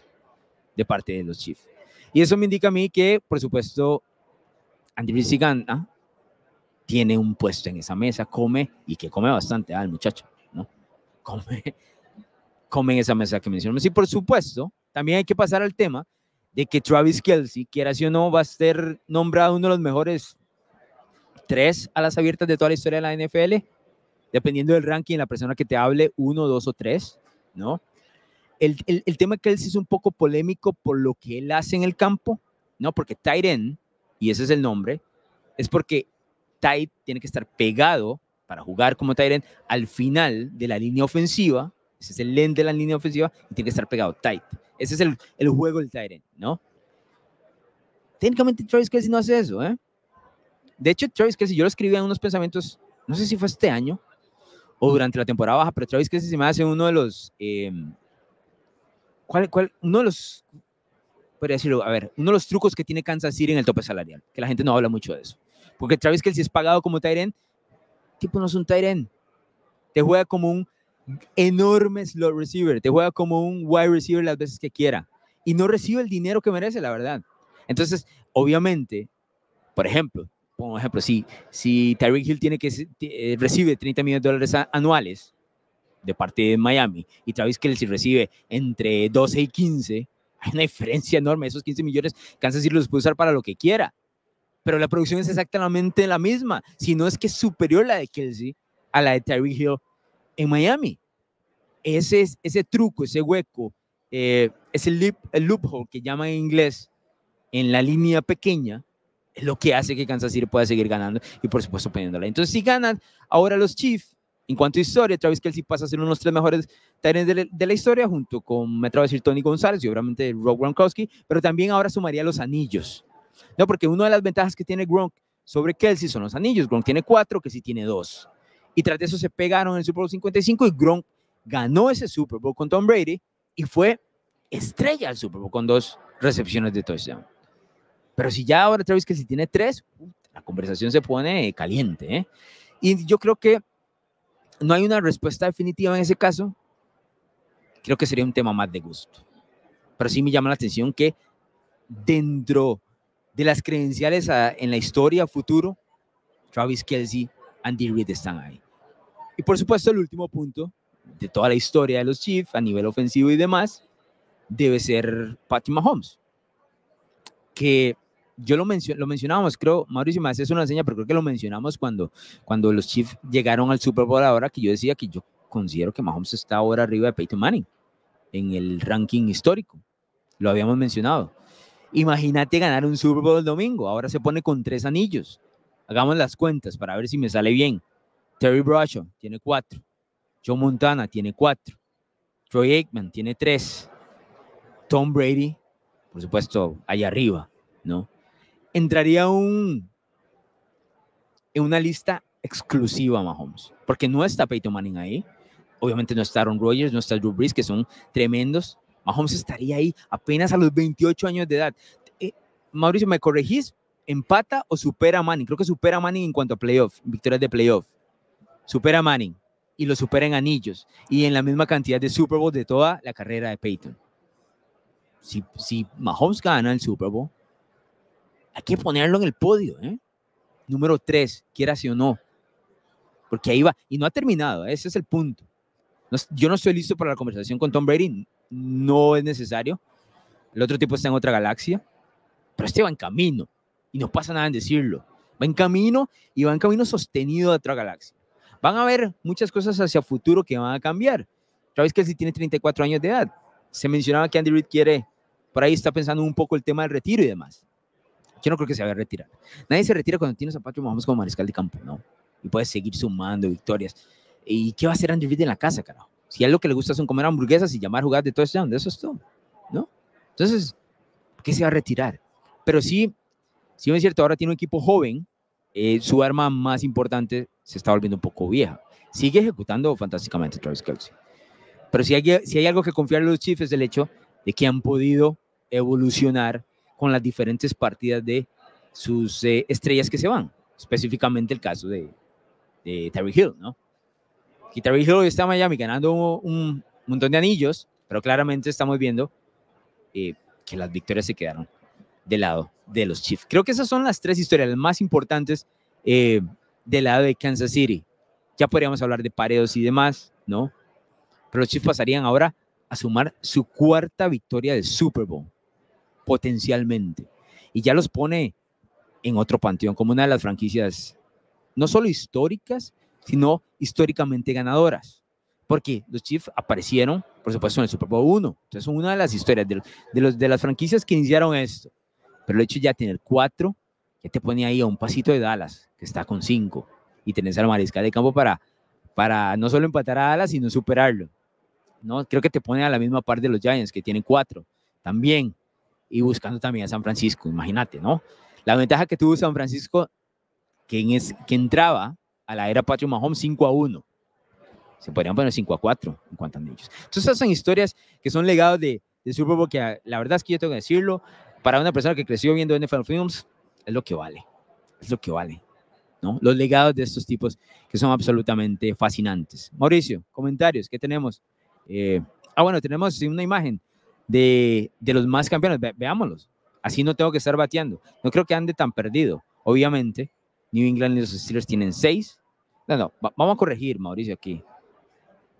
de parte de los Chiefs. Y eso me indica a mí que, por supuesto, Andy Reid gana, tiene un puesto en esa mesa, come y que come bastante, al ah, muchacho, ¿no? Come, come en esa mesa que mencionamos. Y por supuesto, también hay que pasar al tema de que Travis Kelsey, quiera si o no, va a ser nombrado uno de los mejores tres a las abiertas de toda la historia de la NFL, dependiendo del ranking, la persona que te hable, uno, dos o tres, ¿no? El, el, el tema de Kelsey es un poco polémico por lo que él hace en el campo, ¿no? Porque Tyren, y ese es el nombre, es porque Tight tiene que estar pegado para jugar como Tyren al final de la línea ofensiva, ese es el lente de la línea ofensiva, y tiene que estar pegado tight. Ese es el, el juego del Tyren, ¿no? Técnicamente Travis Kelsey no hace eso, ¿eh? De hecho, Travis Kelsey, yo lo escribí en unos pensamientos, no sé si fue este año o durante la temporada baja, pero Travis Kelsey se me hace uno de los, eh, ¿cuál, cuál, uno de los, podría decirlo, a ver, uno de los trucos que tiene Kansas City en el tope salarial, que la gente no habla mucho de eso. Porque Travis Kelsey es pagado como Tyren, tipo no es un Tyren, te juega como un enorme slot receiver, te juega como un wide receiver las veces que quiera y no recibe el dinero que merece, la verdad. Entonces, obviamente, por ejemplo, por ejemplo, si, si Tyreek Hill tiene que eh, recibe 30 millones de dólares anuales de parte de Miami y Travis Kelsey recibe entre 12 y 15, hay una diferencia enorme. Esos 15 millones, Kansas City los puede usar para lo que quiera. Pero la producción es exactamente la misma, si no es que es superior la de Kelsey a la de Tyreek Hill en Miami. Ese, ese truco, ese hueco, eh, ese el loophole que llaman en inglés en la línea pequeña, es lo que hace que Kansas City pueda seguir ganando y por supuesto poniéndola. Entonces, si ganan ahora los Chiefs, en cuanto a historia, Travis Kelsey pasa a ser uno de los tres mejores talentos de, la historia, junto con, me Tony González y obviamente Rob Gronkowski, pero también ahora sumaría los anillos. No, porque una de las ventajas que tiene Gronk sobre Kelsey son los anillos. Gronk tiene cuatro, que tiene dos. Y tras eso se pegaron en el Super Bowl 55 y Gronk ganó ese Super Bowl con Tom Brady y fue estrella al Super Bowl con dos recepciones de touchdown. Pero si ya ahora Travis si tiene tres, la conversación se pone caliente. ¿eh? Y yo creo que no hay una respuesta definitiva en ese caso. Creo que sería un tema más de gusto. Pero sí me llama la atención que dentro de las credenciales en la historia futuro, Travis Kelsey, Andy Reid están ahí. Y por supuesto, el último punto de toda la historia de los Chiefs a nivel ofensivo y demás debe ser Patrick Mahomes. Que yo lo, lo mencionábamos, creo, Mauricio me hace una seña, pero creo que lo mencionamos cuando, cuando los Chiefs llegaron al Super Bowl ahora, que yo decía que yo considero que Mahomes está ahora arriba de Peyton Manning en el ranking histórico. Lo habíamos mencionado. Imagínate ganar un Super Bowl el domingo. Ahora se pone con tres anillos. Hagamos las cuentas para ver si me sale bien. Terry Bradshaw tiene cuatro. Joe Montana tiene cuatro. Troy Aikman tiene tres. Tom Brady, por supuesto, allá arriba, ¿no? Entraría un, en una lista exclusiva Mahomes, porque no está Peyton Manning ahí. Obviamente no está Aaron Rodgers, no está Drew Brees, que son tremendos, Mahomes estaría ahí apenas a los 28 años de edad. Eh, Mauricio, ¿me corregís? ¿Empata o supera a Manning? Creo que supera a Manning en cuanto a playoff, victorias de playoff. Supera a Manning y lo supera en anillos y en la misma cantidad de Super Bowl de toda la carrera de Peyton. Si Mahomes gana el Super Bowl, hay que ponerlo en el podio, ¿eh? Número 3, quiera sí o no. Porque ahí va. Y no ha terminado, ese es el punto. yo no estoy listo para la conversación con Tom Brady no es necesario. El otro tipo está en otra galaxia. pero este va en camino y no pasa nada en decirlo. Va en camino y va en camino sostenido de otra galaxia. Van a haber muchas cosas hacia futuro que van a cambiar. Travis Kelsey tiene 34 años de edad. Se mencionaba que Andy Reid quiere, por ahí está pensando un poco el tema del retiro y demás. Yo no creo que se vaya a retirar. Nadie se retira cuando tienes a Patrick Mahomes como mariscal de campo, ¿no? Y puedes seguir sumando victorias. ¿Y qué va a hacer Andy Reid en la casa, carajo? Si a él lo que le gusta son comer hamburguesas y llamar jugadas de touchdown, de eso es todo, ¿no? Entonces, ¿qué se va a retirar? Pero sí, sí es cierto, ahora tiene un equipo joven, eh, su arma más importante se está volviendo un poco vieja. Sigue ejecutando fantásticamente Travis Kelsey. Pero si hay, si hay algo que confiar en los Chiefs es el hecho de que han podido evolucionar con las diferentes partidas de sus eh, estrellas que se van, específicamente el caso de, Terry Hill, ¿no? Y Terry Hill está en Miami ganando un, montón de anillos, pero claramente estamos viendo eh, que las victorias se quedaron del lado de los Chiefs. Creo que esas son las tres historias más importantes eh, del lado de Kansas City. Ya podríamos hablar de pareos y demás, ¿no? Pero los Chiefs pasarían ahora a sumar su cuarta victoria del Super Bowl potencialmente. Y ya los pone en otro panteón como una de las franquicias no solo históricas, sino históricamente ganadoras. Porque los Chiefs aparecieron, por supuesto, en el Super Bowl 1. Entonces, son una de las historias de, los, de las franquicias que iniciaron esto. Pero el hecho ya tener cuatro, que te pone ahí a un pasito de Dallas, que está con cinco, y tenés al mariscal de campo para, para no solo empatar a Dallas, sino superarlo. ¿no? Creo que te pone a la misma par de los Giants, que tienen cuatro, también y buscando también a San Francisco, imagínate, ¿no? La ventaja que tuvo San Francisco, que, es, que entraba a la era Patrick Mahomes 5 a 1. Se podrían poner 5 a 4 en cuanto a ellos. Entonces, esas son historias que son legados de, de Super Bowl que la verdad es que yo tengo que decirlo, para una persona que creció viendo NFL Films, es lo que vale. Es lo que vale. ¿no? Los legados de estos tipos que son absolutamente fascinantes. Mauricio, comentarios, ¿qué tenemos? Eh, ah, bueno, tenemos una imagen de, los más campeones. veámoslos. Así no tengo que estar bateando. No creo que ande tan perdido. Obviamente, New England y los Steelers tienen seis. No, no, vamos a corregir, Mauricio, aquí.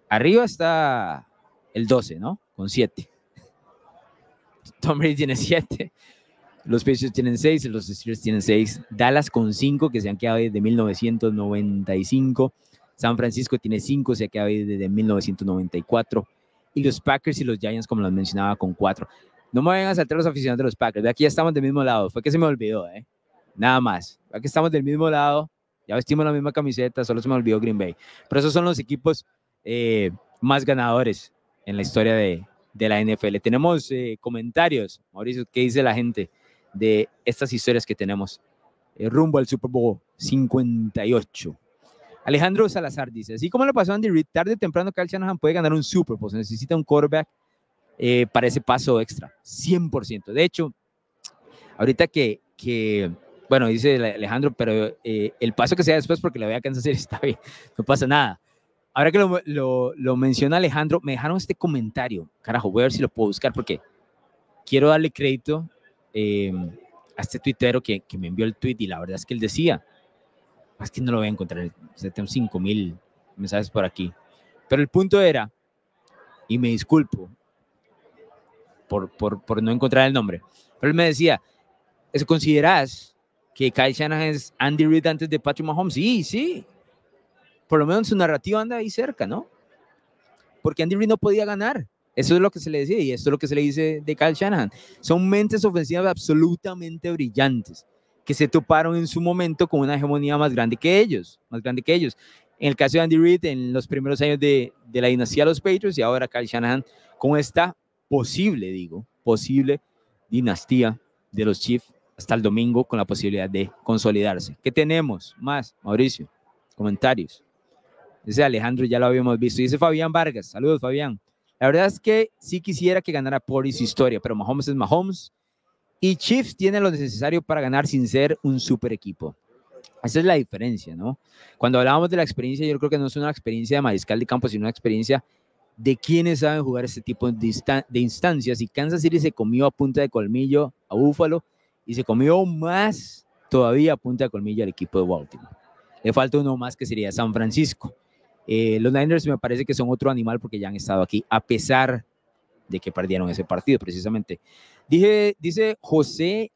Arriba está el 12, ¿no? Con siete. Tom Brady tiene siete. Los Patriots tienen seis, los Steelers tienen seis. Dallas con cinco, que se han quedado desde 1995. San Francisco tiene cinco, se ha quedado desde 1994 y los Packers y los Giants, como los mencionaba, con cuatro. No me vayan a saltar los aficionados de los Packers. De aquí estamos del mismo lado. Fue que se me olvidó, ¿eh? Nada más. Aquí estamos del mismo lado. Ya vestimos la misma camiseta, solo se me olvidó Green Bay. Pero esos son los equipos eh, más ganadores en la historia de, de la NFL. Tenemos eh, comentarios. Mauricio, ¿qué dice la gente de estas historias que tenemos eh, rumbo al Super Bowl 58? Alejandro Salazar dice, así como lo pasó Andy Reid, tarde o temprano Kyle Shanahan puede ganar un Super Bowl, se necesita un quarterback eh, para ese paso extra, 100%. De hecho, ahorita que, que bueno, dice Alejandro, pero eh, el paso que sea después porque le voy a Kansas está bien, no pasa nada. Ahora que lo, lo, lo, menciona Alejandro, me dejaron este comentario, carajo, voy a ver si lo puedo buscar porque quiero darle crédito eh, a este tuitero que, que me envió el tweet y la verdad es que él decía, es que no lo voy a encontrar, tengo 5 mil mensajes por aquí. Pero el punto era, y me disculpo por, por, por no encontrar el nombre, pero él me decía, ¿eso consideras que Kyle Shanahan es Andy Reid antes de Patrick Mahomes? Sí, sí. Por lo menos su narrativa anda ahí cerca, ¿no? Porque Andy Reid no podía ganar. Eso es lo que se le decía y esto es lo que se le dice de Kyle Shanahan. Son mentes ofensivas absolutamente brillantes que se toparon en su momento con una hegemonía más grande que ellos, más grande que ellos. En el caso de Andy Reid, en los primeros años de, la dinastía de los Patriots y ahora Kyle Shanahan, con esta posible, digo, posible dinastía de los Chiefs hasta el domingo con la posibilidad de consolidarse. ¿Qué tenemos más, Mauricio? Comentarios. Dice Alejandro, ya lo habíamos visto. Dice Fabián Vargas. Saludos, Fabián. La verdad es que sí quisiera que ganara por su historia, pero Mahomes es Mahomes y Chiefs tiene lo necesario para ganar sin ser un super equipo. Esa es la diferencia, ¿no? Cuando hablábamos de la experiencia, yo creo que no es una experiencia de mariscal de campo, sino una experiencia de quienes saben jugar este tipo de, instancias. Y Kansas City se comió a punta de colmillo a Buffalo y se comió más todavía a punta de colmillo al equipo de Baltimore. Le falta uno más que sería San Francisco. Eh, los Niners me parece que son otro animal porque ya han estado aquí, a pesar de que perdieron ese partido precisamente. Dije, dice José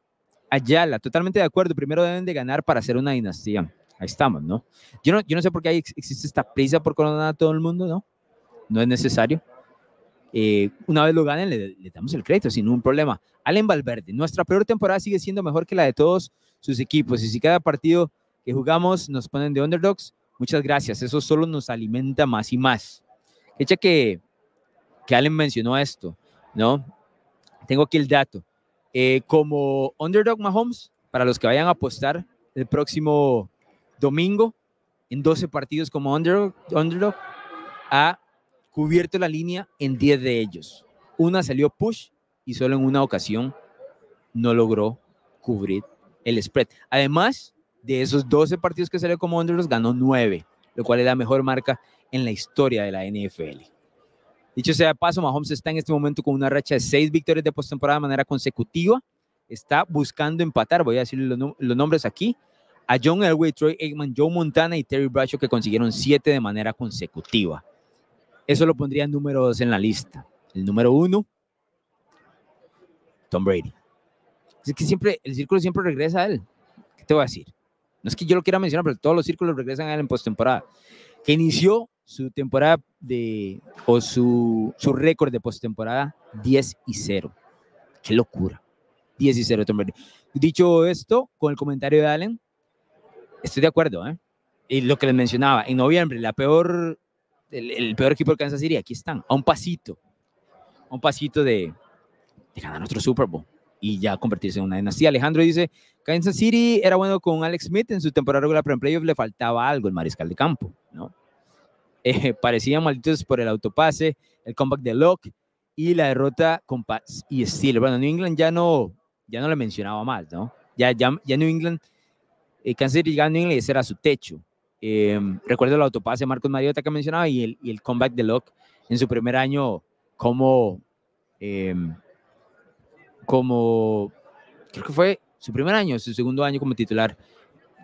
Ayala, totalmente de acuerdo. Primero deben de ganar para hacer una dinastía. Ahí estamos, ¿no? Yo no, yo no sé por qué existe esta prisa por coronar a todo el mundo, ¿no? No es necesario. Eh, una vez lo ganen, le, damos el crédito sin ningún problema. Allen Valverde, nuestra peor temporada sigue siendo mejor que la de todos sus equipos. Y si cada partido que jugamos nos ponen de underdogs, muchas gracias. Eso solo nos alimenta más y más. Echa que, que Allen mencionó esto, ¿no? Tengo aquí el dato. Eh, como underdog Mahomes, para los que vayan a apostar el próximo domingo en 12 partidos como underdog, underdog ha cubierto la línea en 10 de ellos. Una salió push y solo en una ocasión no logró cubrir el spread. Además de esos 12 partidos que salió como underdog, ganó 9, lo cual es la mejor marca en la historia de la NFL. Dicho sea de paso, Mahomes está en este momento con una racha de 6 victorias de postemporada de manera consecutiva. Está buscando empatar, voy a decir los, nombres aquí, a John Elway, Troy Aikman, Joe Montana y Terry Bradshaw que consiguieron 7 de manera consecutiva. Eso lo pondría en número 2 en la lista. El número 1, Tom Brady. Es que siempre, el círculo siempre regresa a él. ¿Qué te voy a decir? No es que yo lo quiera mencionar, pero todos los círculos regresan a él en postemporada. Que inició su temporada de, o su, su récord de postemporada 10 y 0. Qué locura. 10 y 0 Tom Brady. Dicho esto, con el comentario de Allen, estoy de acuerdo, ¿eh? Y lo que les mencionaba, en noviembre, la peor, el, peor equipo de Kansas City, aquí están, a un pasito, a un pasito de, de ganar otro Super Bowl y ya convertirse en una dinastía. Alejandro dice, Kansas City era bueno con Alex Smith en su temporada regular, pero en playoff le faltaba algo el mariscal de campo, ¿no? Eh, parecían malditos por el autopase, el comeback de Locke y la derrota con Paz y Steelers. Bueno, New England ya no, ya no le mencionaba más, ¿no? Ya, ya, ya New England, eh, Kansas City New England ese era su techo. Eh, recuerdo el autopase de Marcos Mariota que mencionaba y el, y el comeback de Locke en su primer año como... Eh, como, creo que fue su primer año, su segundo año como titular,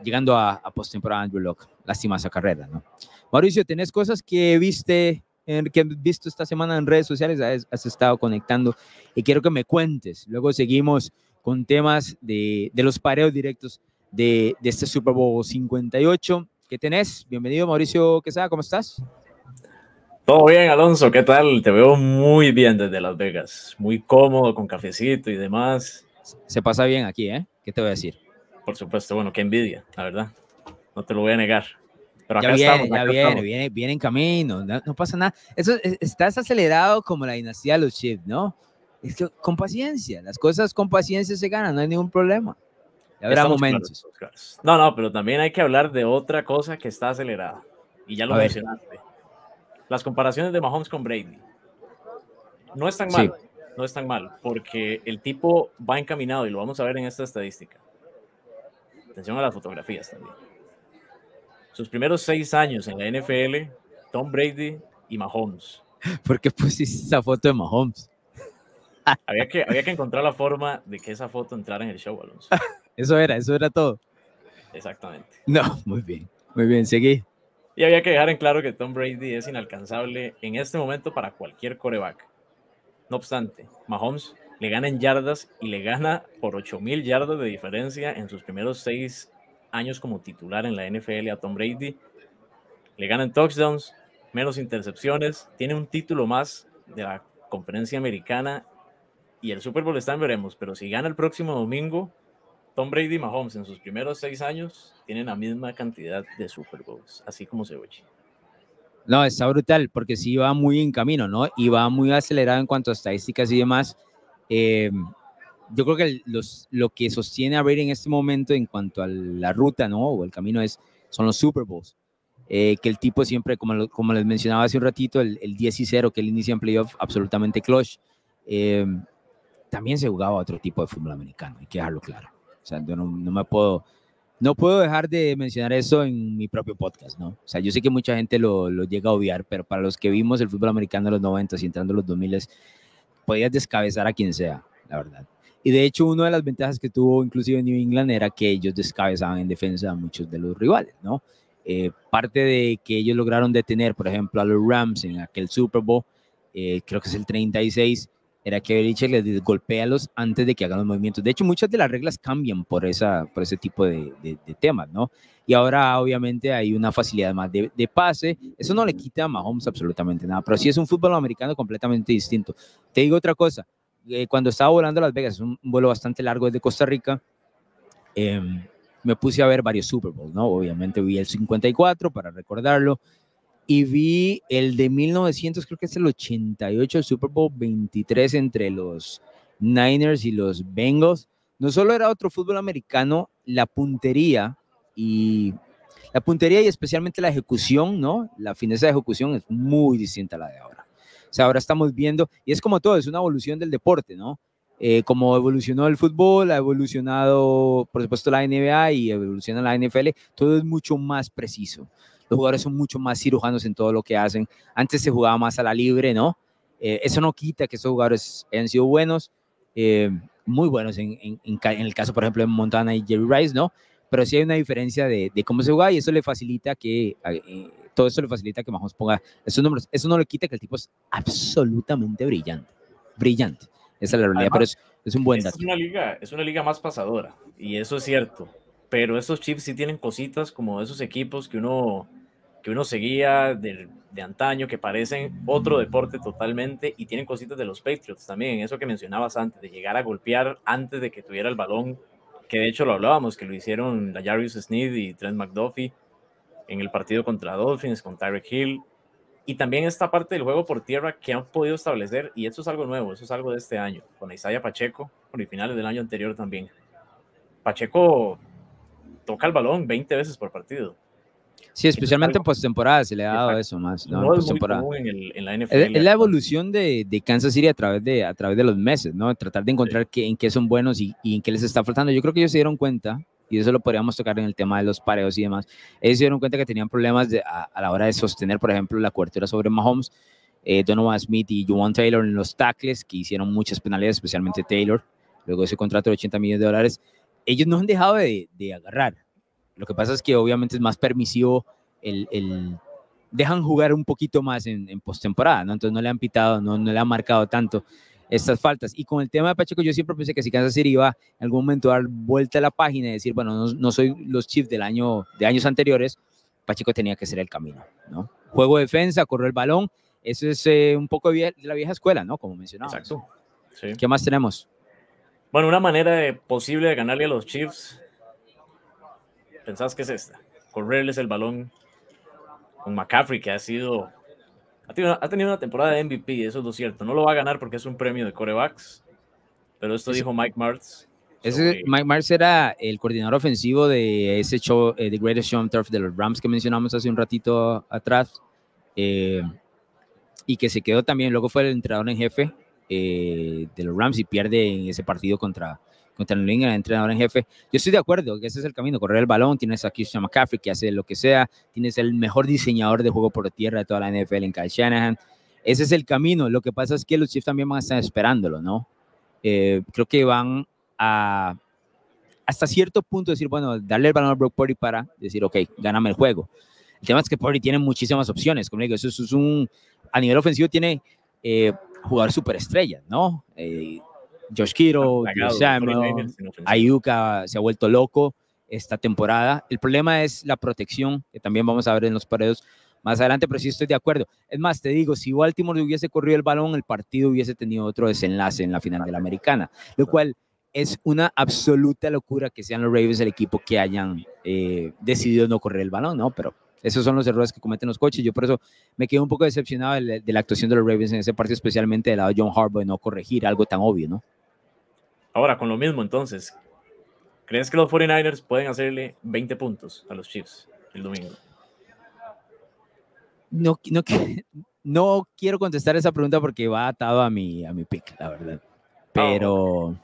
llegando a, a postemporada Andrew Locke. Lástima esa carrera, ¿no? Mauricio, ¿tenés cosas que viste, que has visto esta semana en redes sociales? Has, has, estado conectando y quiero que me cuentes. Luego seguimos con temas de, de los pareos directos de, de este Super Bowl 58. ¿Qué tenés? Bienvenido, Mauricio Quesada, ¿cómo estás? Todo bien, Alonso, ¿qué tal? Te veo muy bien desde Las Vegas, muy cómodo, con cafecito y demás. Se pasa bien aquí, ¿eh? ¿Qué te voy a decir? Por supuesto, bueno, qué envidia, la verdad. No te lo voy a negar. Pero acá ya viene, estamos, ya acá viene, estamos. viene, viene en camino, no, no, pasa nada. Eso estás acelerado como la dinastía de los Chiefs, ¿no? Es que con paciencia, las cosas con paciencia se ganan, no hay ningún problema. Ya habrá Estamos momentos. claros, claros. No, no, pero también hay que hablar de otra cosa que está acelerada. Y ya lo A ver. mencionaste. Las comparaciones de Mahomes con Brady. No es tan Sí. mal, no es tan mal, porque el tipo va encaminado y lo vamos a ver en esta estadística. Atención a las fotografías también. Sus primeros seis años en la NFL, Tom Brady y Mahomes. ¿Por qué pusiste esa foto de Mahomes? Había que, había que encontrar la forma de que esa foto entrara en el show, Alonso. Eso era, eso era todo. Exactamente. No, muy bien, muy bien, seguí. Y había que dejar en claro que Tom Brady es inalcanzable en este momento para cualquier coreback. No obstante, Mahomes le gana en yardas y le gana por 8000 yardas de diferencia en sus primeros seis años como titular en la NFL a Tom Brady. Le gana en touchdowns, menos intercepciones, tiene un título más de la conferencia americana y el Super Bowl está en veremos, pero si gana el próximo domingo, Tom Brady y Mahomes en sus primeros seis años tienen la misma cantidad de Super Bowls, así como se oye. No, está brutal, porque sí va muy en camino, ¿no? Y va muy acelerado en cuanto a estadísticas y demás. Eh, yo creo que los, lo que sostiene a Brady en este momento en cuanto a la ruta, ¿no? O el camino es, son los Super Bowls. Eh, que el tipo siempre, como, lo- como les mencionaba hace un ratito, el, el 10 y 0 que él inicia en playoff, absolutamente clutch. Eh, también se jugaba otro tipo de fútbol americano, hay que dejarlo claro. O sea, yo no, no me puedo, no puedo dejar de mencionar eso en mi propio podcast, ¿no? O sea, yo sé que mucha gente lo, lo llega a obviar, pero para los que vimos el fútbol americano de los 90 y entrando en los 2000, podías descabezar a quien sea, la verdad. Y de hecho, una de las ventajas que tuvo inclusive New England era que ellos descabezaban en defensa a muchos de los rivales, ¿no? Eh, parte de que ellos lograron detener, por ejemplo, a los Rams en aquel Super Bowl, eh, creo que es el 36, era que Belichick les golpéalos antes de que hagan los movimientos. De hecho, muchas de las reglas cambian por, esa, por ese tipo de, de, temas, ¿no? Y ahora, obviamente, hay una facilidad más de, de, pase. Eso no le quita a Mahomes absolutamente nada, pero sí es un fútbol americano completamente distinto. Te digo otra cosa. Eh, cuando estaba volando a Las Vegas, un vuelo bastante largo desde Costa Rica, em, me puse a ver varios Super Bowls, ¿no? Obviamente vi el 54 para recordarlo y vi el de 1900, creo que es el 88, el Super Bowl 23 entre los Niners y los Bengals. No solo era otro fútbol americano, la puntería y la puntería y especialmente la ejecución, ¿no? La fineza de ejecución es muy distinta a la de ahora. Sea, ahora estamos viendo, y es como todo, es una evolución del deporte, ¿no? Eh, como evolucionó el fútbol, ha evolucionado, por supuesto, la NBA y evoluciona la NFL, todo es mucho más preciso los jugadores son mucho más cirujanos en todo lo que hacen. Antes se jugaba más a la libre, ¿no? Eh, eso no quita que esos jugadores hayan sido buenos, eh, muy buenos en, en, en, el caso, por ejemplo, de Montana y Jerry Rice, ¿no? Pero sí hay una diferencia de, de cómo se juega y eso le facilita que, eh, todo eso le facilita que Mahomes ponga esos números. Eso no le quita que el tipo es absolutamente brillante, brillante. Esa es la realidad, pero es, es, un buen dato. Es una, liga, es una liga más pasadora y eso es cierto pero estos chips sí tienen cositas como esos equipos que uno, que uno seguía de, de, antaño, que parecen otro deporte totalmente, y tienen cositas de los Patriots también, eso que mencionabas antes, de llegar a golpear antes de que tuviera el balón, que de hecho lo hablábamos, que lo hicieron la Jarius Sneed y Trent McDuffie en el partido contra Dolphins, con Tyreek Hill, y también esta parte del juego por tierra que han podido establecer, y eso es algo nuevo, eso es algo de este año, con Isaiah Pacheco, por el finales del año anterior también. Pacheco toca el balón 20 veces por partido. Sí, especialmente en postemporada se le ha dado eso más. No, no es muy común en, el, en, la NFL. Es, la evolución de, de, Kansas City a través de, a través de los meses, ¿no? Tratar de encontrar qué, en qué son buenos y, y, en qué les está faltando. Yo creo que ellos se dieron cuenta, y eso lo podríamos tocar en el tema de los pareos y demás, ellos se dieron cuenta que tenían problemas de, a, a, la hora de sostener, por ejemplo, la cobertura sobre Mahomes, eh, Donovan Smith y Juwan Taylor en los tackles, que hicieron muchas penalidades, especialmente Taylor, luego ese contrato de 80 millones de dólares. Ellos no han dejado de, de agarrar lo que pasa es que obviamente es más permisivo el, el dejan jugar un poquito más en, en postemporada, ¿no? Entonces no le han pitado, no, no le han marcado tanto estas faltas. Y con el tema de Pacheco, yo siempre pensé que si Kansas City iba en algún momento a dar vuelta a la página y decir, bueno, no, no soy los Chiefs del año, de años anteriores, Pacheco tenía que ser el camino, ¿no? Juego de defensa, correr el balón, eso es eh, un poco de la vieja escuela, ¿no? Como mencionaba. Exacto. Sí. ¿Qué más tenemos? Bueno, una manera de, posible de ganarle a los Chiefs pensás que es esta? Correrles el balón con McCaffrey, que ha sido. Ha tenido, ha tenido una temporada de MVP, eso es lo cierto. No lo va a ganar porque es un premio de corebacks, pero esto dijo Mike Martz. Ese, Mike Martz era el coordinador ofensivo de ese show, eh, The Greatest Show on Turf de los Rams que mencionamos hace un ratito atrás. Eh, y que se quedó también, luego fue el entrenador en jefe eh, de los Rams y pierde en ese partido contra, contra el el entrenador en jefe. Yo estoy de acuerdo que ese es el camino, correr el balón, tienes a Christian McCaffrey que hace lo que sea, tienes el mejor diseñador de juego por tierra de toda la NFL en Kyle Shanahan. Ese es el camino. Lo que pasa es que los Chiefs también van a estar esperándolo, ¿no? Eh, creo que van a hasta cierto punto decir, bueno, darle el balón a Brock Purdy para decir, ok, gáname el juego. El tema es que Purdy tiene muchísimas opciones, como digo, eso, es un, a nivel ofensivo tiene eh, jugar superestrellas, ¿no? Eh, Josh Samuel, Ayuka se ha vuelto loco esta temporada. El problema es la protección, que también vamos a ver en los paredes más adelante, pero sí estoy de acuerdo. Es más, te digo, si Baltimore hubiese corrido el balón, el partido hubiese tenido otro desenlace en la final de la americana, lo cual es una absoluta locura que sean los Ravens el equipo que hayan eh, decidido no correr el balón, ¿no? Pero esos son los errores que cometen los coches. Yo por eso me quedo un poco decepcionado de, de la actuación de los Ravens en ese partido, especialmente del lado de John Harbaugh, de no corregir algo tan obvio, ¿no? Ahora, con lo mismo, entonces, ¿crees que los 49ers pueden hacerle 20 puntos a los Chiefs el domingo? No, no, no quiero contestar esa pregunta porque va atado a mi, a mi pick, la verdad. Pero.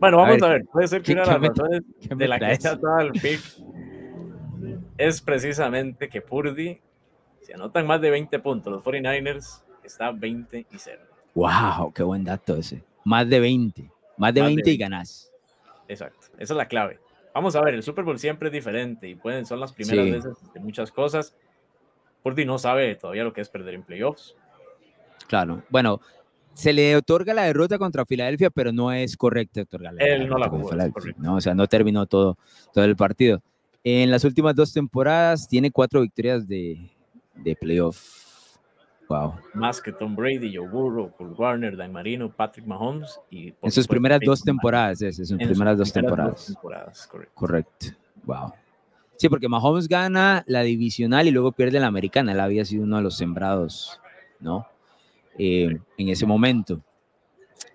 Bueno, vamos a ver. Puede ser que una de las razones de la que está al pick es precisamente que Purdy, si anotan más de 20 puntos, los 49ers está 20 y 0. ¡Wow! ¡Qué buen dato ese! Más de 20. Más de, 20, y ganás. Exacto, esa es la clave. Vamos a ver, el Super Bowl siempre es diferente y pueden, son las primeras veces de muchas cosas. Purdy no sabe todavía lo que es perder en playoffs. Claro, bueno, se le otorga la derrota contra Filadelfia, pero no es correcto otorgarle. Él no la jugó, ¿no? O sea, no terminó todo, todo el partido. En las últimas dos temporadas tiene cuatro victorias de, de playoff. Wow. Más que Tom Brady, Joe Burrow, Paul Warner, Dan Marino, Patrick Mahomes. Y en sus primeras dos temporadas, es, en sus primeras, dos, temporadas. correcto. correcto. Wow. Sí, porque Mahomes gana la divisional y luego pierde la americana. Él había sido uno de los sembrados, ¿no? Eh, en ese momento.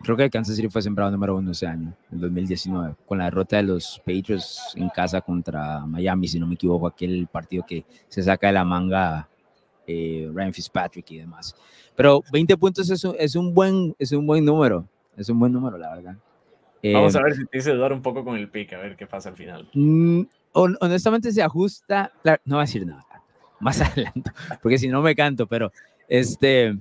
Creo que Kansas City fue sembrado número uno ese año, en 2019, con la derrota de los Patriots en casa contra Miami, si no me equivoco, aquel partido que se saca de la manga eh, Ryan Fitzpatrick y demás. Pero 20 puntos es un, es un, buen, es un buen número, es un buen número, la verdad. Vamos a eh, ver si te dice dudar un poco con el pick, a ver qué pasa al final. Mm, honestamente se ajusta, no va a decir nada, más adelante, porque si no me canto, pero este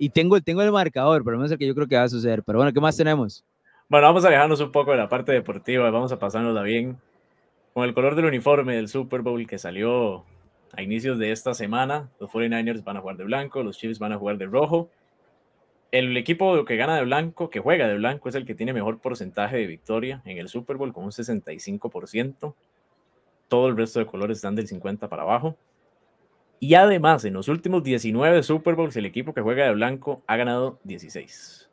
y tengo, tengo el marcador, pero no es el que yo creo que va a suceder. Pero bueno, ¿qué más tenemos? Bueno, vamos a alejarnos un poco de la parte deportiva, vamos a pasárnosla bien. Con el color del uniforme del Super Bowl que salió a inicios de esta semana, los 49ers van a jugar de blanco, los Chiefs van a jugar de rojo. El equipo que gana de blanco, que juega de blanco, es el que tiene mejor porcentaje de victoria en el Super Bowl, con un 65%. Todo el resto de colores están del 50 para abajo. Y además, en los últimos 19 Super Bowls, el equipo que juega de blanco ha ganado 16.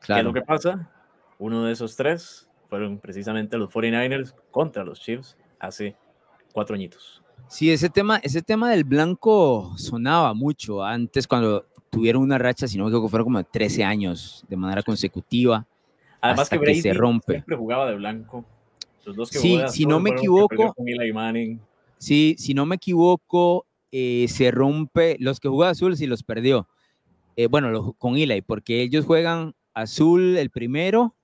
Claro. ¿Qué es lo que pasa? Uno de esos tres fueron precisamente los 49ers contra los Chiefs hace cuatro añitos. Sí, ese tema, ese tema del blanco sonaba mucho antes cuando tuvieron una racha, si no me equivoco, fueron como 13 años de manera consecutiva. Además que Brady se rompe. siempre jugaba de blanco. Los dos que sí, si no me equivoco, sí, si no me equivoco, eh, se rompe, los que jugó azul sí los perdió. Eh, bueno, con Eli, porque ellos juegan azul el primero,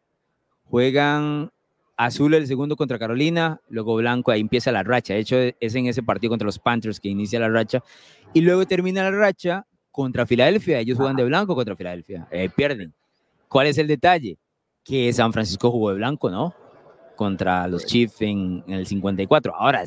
juegan azul el segundo contra Carolina, luego blanco, ahí empieza la racha. De hecho, es en ese partido contra los Panthers que inicia la racha. Y luego termina la racha contra Filadelfia. Ellos juegan de blanco contra Filadelfia. Eh, pierden. ¿Cuál es el detalle? Que San Francisco jugó de blanco, ¿no? Contra los Chiefs en, en el 54. Ahora,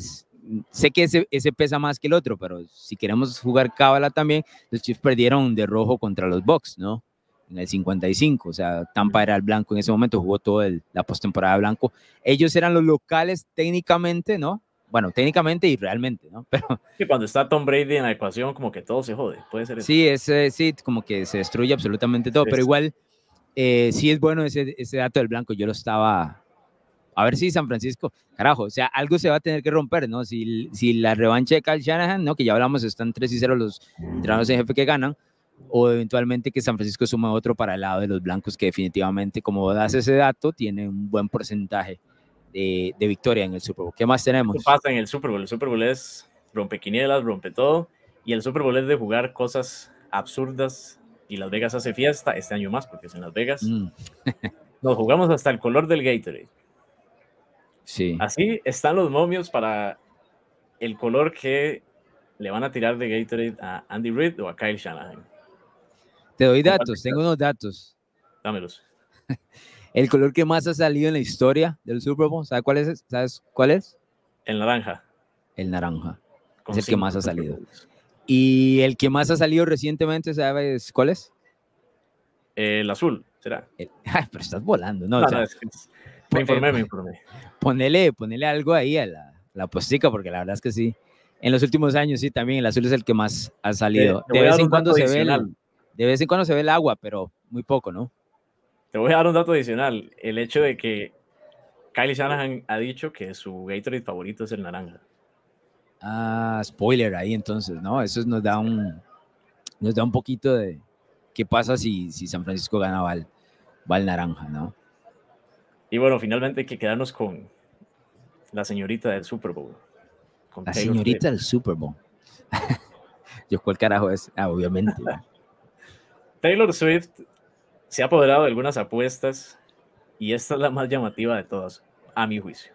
sé que ese, ese, pesa más que el otro, pero si queremos jugar cábala también, los Chiefs perdieron de rojo contra los Bucks, ¿no? En el 55, o sea, Tampa era el blanco en ese momento, jugó toda la postemporada blanco. Ellos eran los locales técnicamente, ¿no? Bueno, técnicamente y realmente, ¿no? Pero sí, cuando está Tom Brady en la ecuación, como que todo se jode, puede ser. Sí, ese, sí, como que se destruye absolutamente todo, pero igual eh, sí es bueno ese, ese dato del blanco. Yo lo estaba a ver si San Francisco, carajo, o sea, algo se va a tener que romper, ¿no? Si, si la revancha de Kyle Shanahan, ¿no? Que ya hablamos, están 3 y 0 los entrenadores en jefe que ganan, o eventualmente que San Francisco suma otro para el lado de los blancos, que definitivamente, como das ese dato, tiene un buen porcentaje de, de victoria en el Super Bowl. ¿Qué más tenemos? ¿Qué pasa en el Super Bowl? El Super Bowl es rompe quinielas, rompe todo, y el Super Bowl es de jugar cosas absurdas, y Las Vegas hace fiesta este año más, porque es en Las Vegas. Mm. Nos jugamos hasta el color del Gatorade. Así están los momios para el color que le van a tirar de Gatorade a Andy Reid o a Kyle Shanahan. Te doy datos, tengo unos datos. Dámelos. El color que más ha salido en la historia del Super Bowl, ¿sabes cuál es? ¿Sabes cuál es? El naranja. El naranja. es el que más ha salido. Y el que más ha salido recientemente, ¿sabes cuál es? El azul, será. ay, pero estás volando, ¿no? Me informé, me informé. Ponele, ponele algo ahí a la, la postica, porque la verdad es que sí. En los últimos años, sí, también el azul es el que más ha salido. de vez en cuando se ve el, de vez en cuando se ve el agua, pero muy poco, ¿no? Te voy a dar un dato adicional. El hecho de que Kylie Shanahan ha dicho que su Gatorade favorito es el naranja. Ah, spoiler ahí entonces, ¿no? Eso nos da un, nos da un poquito de qué pasa si, si San Francisco gana va al naranja, ¿no? Y bueno, finalmente hay que quedarnos con la señorita del Super Bowl. la señorita del Super Bowl. Yo, ¿cuál carajo es? Ah, obviamente. Taylor Swift se ha apoderado de algunas apuestas y esta es la más llamativa de todas, a mi juicio.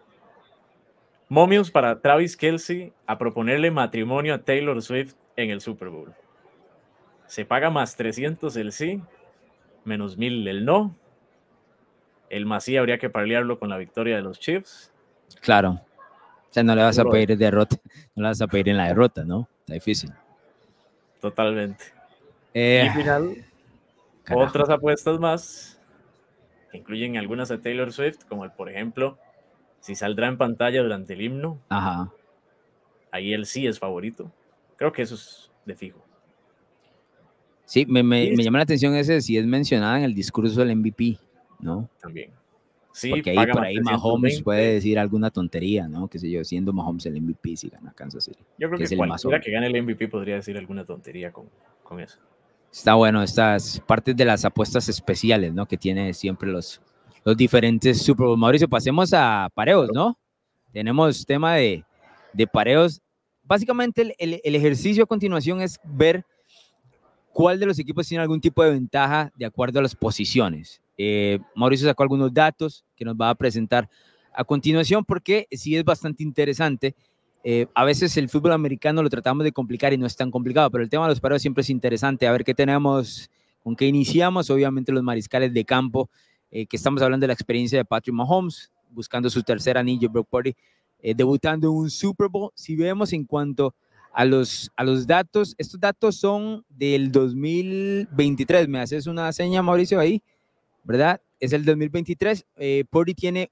Momios para Travis Kelsey a proponerle matrimonio a Taylor Swift en el Super Bowl. Se paga más 300 el sí, menos 1000 el no, el Masí habría que pelearlo con la victoria de los Chiefs. Claro. O sea, no le vas a pedir derrota, no le vas a pedir en la derrota, ¿no? Está difícil. Totalmente. Eh, y final. Otras apuestas más, que incluyen algunas de Taylor Swift, como el, por ejemplo, si saldrá en pantalla durante el himno. Ajá. Ahí él sí es favorito. Creo que eso es de fijo. Sí, me, me, me llama la atención ese si es mencionada en el discurso del MVP, ¿no? También. Sí, Porque ahí por ahí Mahomes puede decir alguna tontería, ¿no? Que sé yo, siendo Mahomes el MVP si gana Kansas City. Yo creo que, que cualquiera que gane el MVP podría decir alguna tontería con, con eso. Está bueno, estas partes de las apuestas especiales, ¿no? Que tiene siempre los, los diferentes Super Bowl. Mauricio, pasemos a pareos, ¿no? Tenemos tema de, de pareos. Básicamente el, el, ejercicio a continuación es ver cuál de los equipos tiene algún tipo de ventaja de acuerdo a las posiciones. Eh, Mauricio sacó algunos datos que nos va a presentar a continuación porque sí es bastante interesante. Eh, a veces el fútbol americano lo tratamos de complicar y no es tan complicado, pero el tema de los pareos siempre es interesante. A ver qué tenemos, con qué iniciamos. Obviamente los mariscales de campo, eh, que estamos hablando de la experiencia de Patrick Mahomes, buscando su tercer anillo, Brock Purdy, debutando en un Super Bowl. Si vemos en cuanto a los, a los datos, estos datos son del 2023. ¿Me haces una seña, Mauricio, ahí? ¿Verdad? Es el 2023. Eh, Purdy tiene,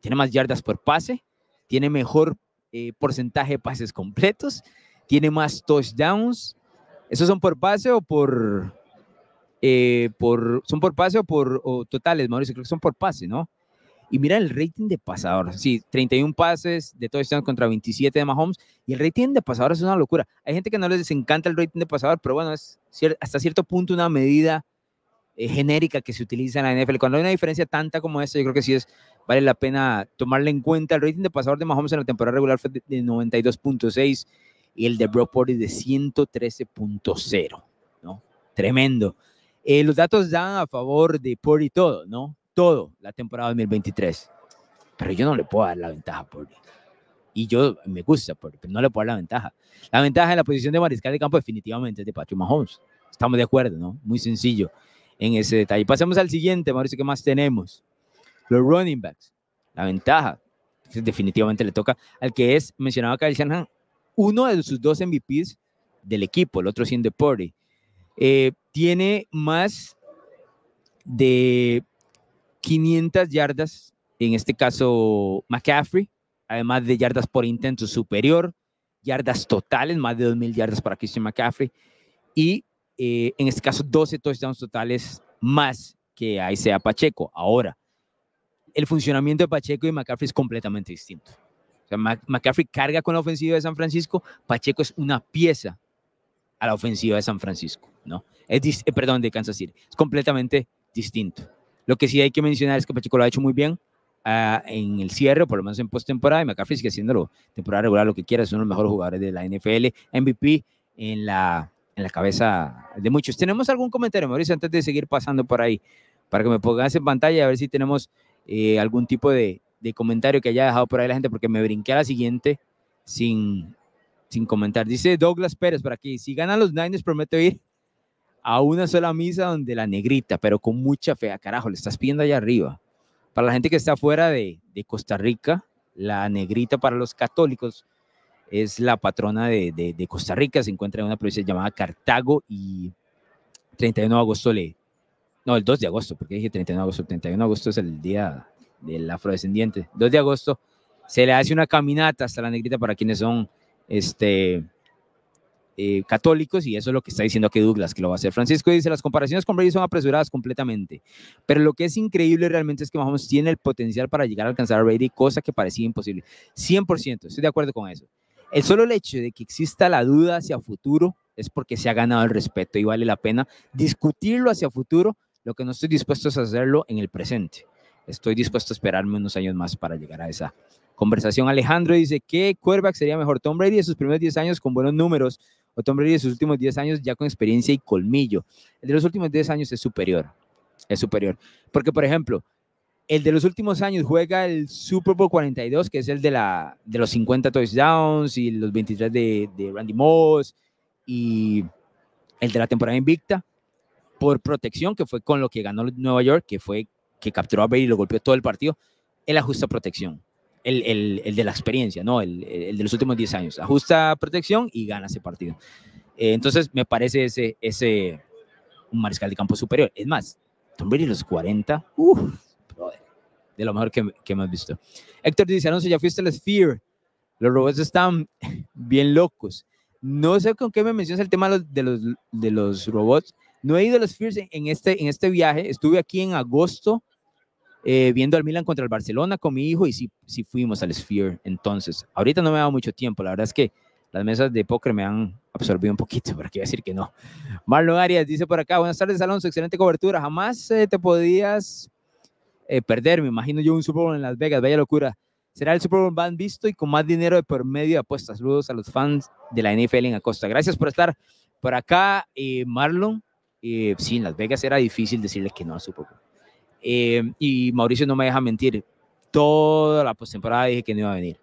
tiene más yardas por pase, tiene mejor eh, porcentaje de pases completos, tiene más touchdowns. ¿Esos son por pase o por, eh, por son por pase o por totales, Mauricio? Creo que son por pase, ¿no? Y mira el rating de pasador. Sí, 31 pases de touchdown contra 27 de Mahomes. Y el rating de pasador es una locura. Hay gente que no les encanta el rating de pasador, pero bueno, es hasta cierto punto una medida eh, genérica que se utiliza en la NFL. Cuando hay una diferencia tanta como esta, yo creo que sí es vale la pena tomarle en cuenta. El rating de pasador de Mahomes en la temporada regular fue de 92.6 y el de Brock Purdy de 113.0, ¿no? Tremendo. Eh, los datos dan a favor de Purdy todo, ¿no? Todo la temporada 2023. Pero yo no le puedo dar la ventaja a Purdy. Y yo me gusta Purdy, pero no le puedo dar la ventaja. La ventaja en la posición de mariscal de campo definitivamente es de Patrick Mahomes. Estamos de acuerdo, ¿no? Muy sencillo en ese detalle. Pasemos al siguiente, Mauricio, ¿qué más tenemos? Los running backs. La ventaja, definitivamente le toca al que es, mencionaba Kyle Shanahan, uno de sus dos MVPs del equipo, el otro siendo Purdy. Eh, tiene más de 500 yardas, en este caso McCaffrey, además de yardas por intento superior, yardas totales, más de 2.000 yardas para Christian McCaffrey, y eh, en este caso 12 touchdowns totales más que Isaiah Pacheco. Ahora, el funcionamiento de Pacheco y McCaffrey es completamente distinto. O sea, McCaffrey carga con la ofensiva de San Francisco, Pacheco es una pieza a la ofensiva de San Francisco, ¿no? Es, eh, perdón, de Kansas City. Es completamente distinto. Lo que sí hay que mencionar es que Pacheco lo ha hecho muy bien uh, en el cierre, por lo menos en postemporada, y McCaffrey sigue haciéndolo temporada regular, lo que quiera, es uno de los mejores jugadores de la NFL, MVP en la en la cabeza de muchos. ¿Tenemos algún comentario, Mauricio, antes de seguir pasando por ahí? Para que me pongas en pantalla a ver si tenemos eh, algún tipo de, comentario que haya dejado por ahí la gente, porque me brinqué a la siguiente sin, sin comentar. Dice Douglas Pérez por aquí, si ganan los Niners prometo ir a una sola misa donde la negrita, pero con mucha fe. Ah, carajo, le estás pidiendo allá arriba. Para la gente que está fuera de, de Costa Rica, la negrita para los católicos es la patrona de, Costa Rica, se encuentra en una provincia llamada Cartago y 31 de agosto le... No, el 2 de agosto, porque dije 31 de agosto, 31 de agosto es el día del afrodescendiente. 2 de agosto se le hace una caminata hasta la negrita para quienes son este, eh, católicos y eso es lo que está diciendo aquí Douglas, que lo va a hacer. Francisco dice, las comparaciones con Brady son apresuradas completamente, pero lo que es increíble realmente es que Mahomes tiene el potencial para llegar a alcanzar a Brady, cosa que parecía imposible. 100%, estoy de acuerdo con eso. El solo hecho de que exista la duda hacia futuro es porque se ha ganado el respeto y vale la pena discutirlo hacia futuro, lo que no estoy dispuesto es hacerlo en el presente. Estoy dispuesto a esperarme unos años más para llegar a esa conversación. Alejandro dice, ¿qué quarterback sería mejor? Tom Brady de sus primeros 10 años con buenos números o Tom Brady de sus últimos 10 años ya con experiencia y colmillo. El de los últimos 10 años es superior. Es superior. Porque, por ejemplo, el de los últimos años juega el Super Bowl 42, que es el de, la, de los 50 touchdowns y los 23 de, Randy Moss y el de la temporada invicta por protección, que fue con lo que ganó Nueva York, que fue que capturó a Brady y lo golpeó todo el partido. Él ajusta protección. El, el, el de la experiencia, no, el, el, de los últimos 10 años. Ajusta protección y gana ese partido. Eh, entonces, me parece ese, ese, un mariscal de campo superior. Es más, Tom Brady los 40, uff, de lo mejor que, que, hemos visto. Héctor dice, Alonso, ya fuiste al Sphere. Los robots están bien locos. No sé con qué me mencionas el tema de los, de los robots. No he ido a los Spheres en este, en este viaje. Estuve aquí en agosto eh, viendo al Milan contra el Barcelona con mi hijo y sí, sí fuimos al Sphere entonces. Ahorita no me dado mucho tiempo, la verdad es que las mesas de póker me han absorbido un poquito, para qué decir que no. Marlon Arias dice por acá, buenas tardes Alonso, excelente cobertura, jamás eh, te podías eh, perder, me imagino yo un Super Bowl en Las Vegas, vaya locura. Será el Super Bowl más visto y con más dinero de por medio de apuestas. Saludos a los fans de la NFL en Acosta. Gracias por estar por acá, Marlon. sí, en Las Vegas era difícil decirle que no al Super Bowl. Eh, y Mauricio no me deja mentir. Toda la postemporada dije que no iba a venir.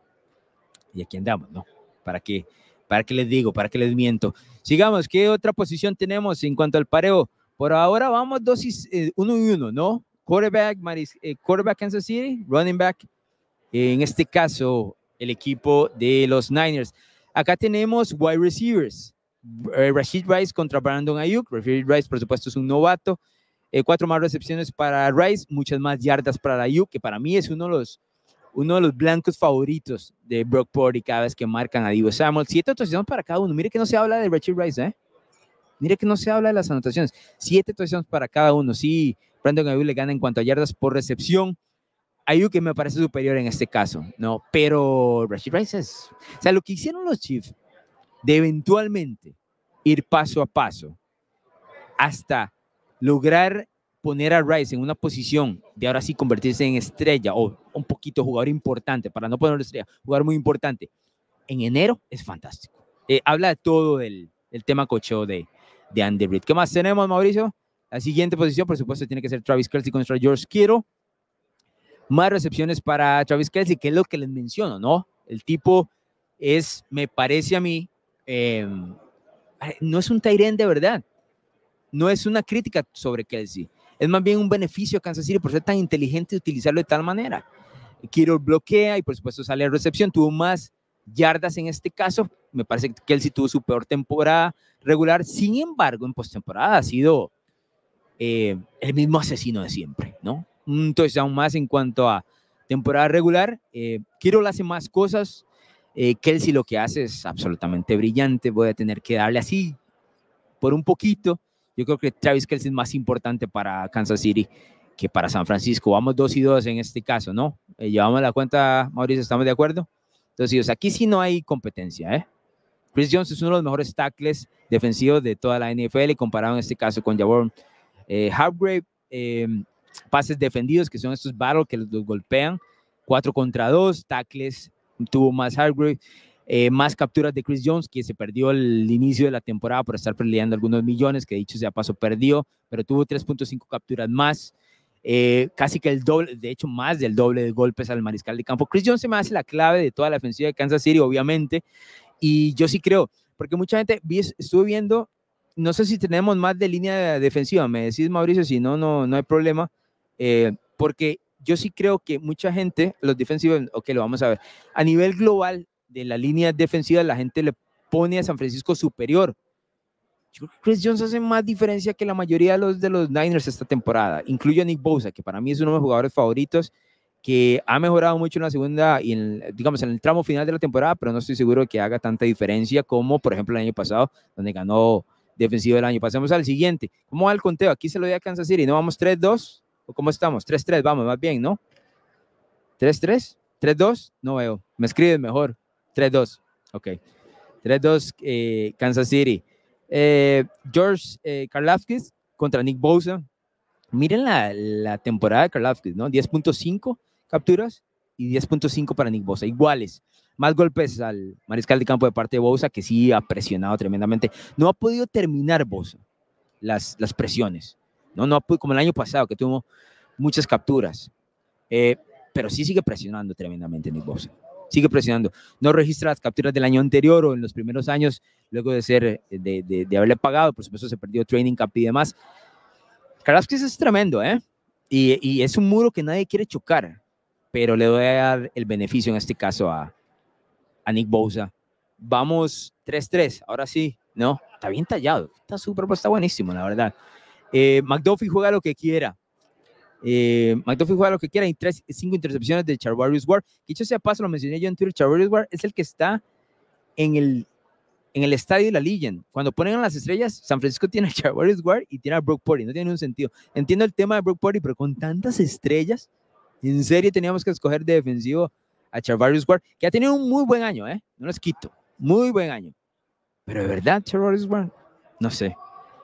Y aquí andamos, ¿no? ¿Para qué? ¿Para qué les digo? ¿Para qué les miento? Sigamos, ¿qué otra posición tenemos en cuanto al pareo? Por ahora vamos dos y, eh, uno y uno, ¿no? Quarterback, Maris, eh, quarterback Kansas City, running back, en este caso el equipo de los Niners. Acá tenemos wide receivers. Rashid Rice contra Brandon Ayuk. Rashid Rice, por supuesto, es un novato. Eh, cuatro más recepciones para Rice, muchas más yardas para la que para mí es uno de los, uno de los blancos favoritos de Brock Purdy cada vez que marcan a Divo Samuel. Siete anotaciones para cada uno. Mire que no se habla de Richard Rice, ¿eh? Mire que no se habla de las anotaciones. Siete anotaciones para cada uno. Sí, Brandon Ayuk le gana en cuanto a yardas por recepción. Ayuk me parece superior en este caso, ¿no? Pero Rashid Rice es... O sea, lo que hicieron los Chiefs de eventualmente ir paso a paso hasta lograr poner a Rice en una posición de ahora sí convertirse en estrella o un poquito jugador importante, para no ponerlo estrella, jugador muy importante, en enero es fantástico. Eh, habla de todo el, el tema cocheo de, de Andy Reid. ¿Qué más tenemos, Mauricio? La siguiente posición, por supuesto, tiene que ser Travis Kelsey contra George Kittle. Más recepciones para Travis Kelsey, que es lo que les menciono, ¿no? El tipo es, me parece a mí, eh, no es un Tyrion de verdad no es una crítica sobre Kelsey, es más bien un beneficio a Kansas City por ser tan inteligente y utilizarlo de tal manera. Kiro bloquea y por supuesto sale a recepción, tuvo más yardas en este caso, me parece que Kelsey tuvo su peor temporada regular, sin embargo en postemporada ha sido eh, el mismo asesino de siempre, ¿no? Un touchdown más en cuanto a temporada regular, eh, Kiro hace más cosas, eh, Kelsey lo que hace es absolutamente brillante, voy a tener que darle así por un poquito, yo creo que Travis Kelsey es más importante para Kansas City que para San Francisco. Vamos dos y dos en este caso, ¿no? Eh, llevamos la cuenta, Mauricio, ¿estamos de acuerdo? Entonces, aquí sí no hay competencia, ¿eh? Chris Jones es uno de los mejores tackles defensivos de toda la NFL, comparado en este caso con Javon eh, Hargrave. Eh, pases defendidos, que son estos battles que los, los golpean, cuatro contra dos, tackles tuvo más Hargrave. Eh, más capturas de Chris Jones, que se perdió el inicio de la temporada por estar peleando algunos millones, que dicho sea paso perdió, pero tuvo 3.5 capturas más, eh, casi que el doble, de hecho más del doble de golpes al mariscal de campo. Chris Jones se me hace la clave de toda la ofensiva de Kansas City, obviamente, y yo sí creo, porque mucha gente, estuve viendo, no sé si tenemos más de línea defensiva, me decís Mauricio, si no, no, no hay problema, eh, porque yo sí creo que mucha gente, los defensivos, ok, lo vamos a ver, a nivel global, de la línea defensiva, la gente le pone a San Francisco superior. Yo creo que Chris Jones hace más diferencia que la mayoría de los, de los Niners esta temporada. Incluyo a Nick Bosa, que para mí es uno de mis jugadores favoritos, que ha mejorado mucho en la segunda y en, digamos, en el tramo final de la temporada, pero no estoy seguro que haga tanta diferencia como, por ejemplo, el año pasado, donde ganó defensivo del año. Pasemos al siguiente. ¿Cómo va el conteo? Aquí se lo di a Kansas City. ¿No vamos 3-2? ¿O cómo estamos? 3-3, vamos, más bien, ¿no? ¿3-3? ¿3-2? No veo. Me escribes mejor. 3-2. Ok. 3-2 eh, Kansas City. Eh, George eh, Karlafkis contra Nick Bosa. Miren la, temporada de ¿no? 10.5 capturas y 10.5 para Nick Bosa. Iguales. Más golpes al mariscal de campo de parte de Bosa, que sí ha presionado tremendamente. No ha podido terminar Bosa las, las presiones. No, no como el año pasado, que tuvo muchas capturas. Eh, pero sí sigue presionando tremendamente Nick Bosa sigue presionando. No registra las capturas del año anterior o en los primeros años, luego de ser, eh, de, de, haberle pagado, por supuesto se perdió training camp y demás. Karafkis es tremendo, ¿eh? Y, y, es un muro que nadie quiere chocar, pero le voy a dar el beneficio en este caso a, a Nick Bosa. Vamos 3-3, ahora sí, ¿no? Está bien tallado, está súper, está buenísimo, la verdad. Eh, McDuffie juega lo que quiera. Eh, McDuffie juega lo que quiera. Hay tres, cinco intercepciones de Charvarius Ward. Dicho sea paso, lo mencioné yo en Twitter. Charvarius Ward es el que está en el, en el estadio de la Legion. Cuando ponen a las estrellas, San Francisco tiene a Charvarius Ward y tiene a Brock Purdy. No tiene ningún sentido. Entiendo el tema de Brock Purdy, pero con tantas estrellas, en serio teníamos que escoger de defensivo a Charvarius Ward, que ha tenido un muy buen año, ¿eh? No les quito. Muy buen año. Pero de verdad, Charvarius Ward, no sé.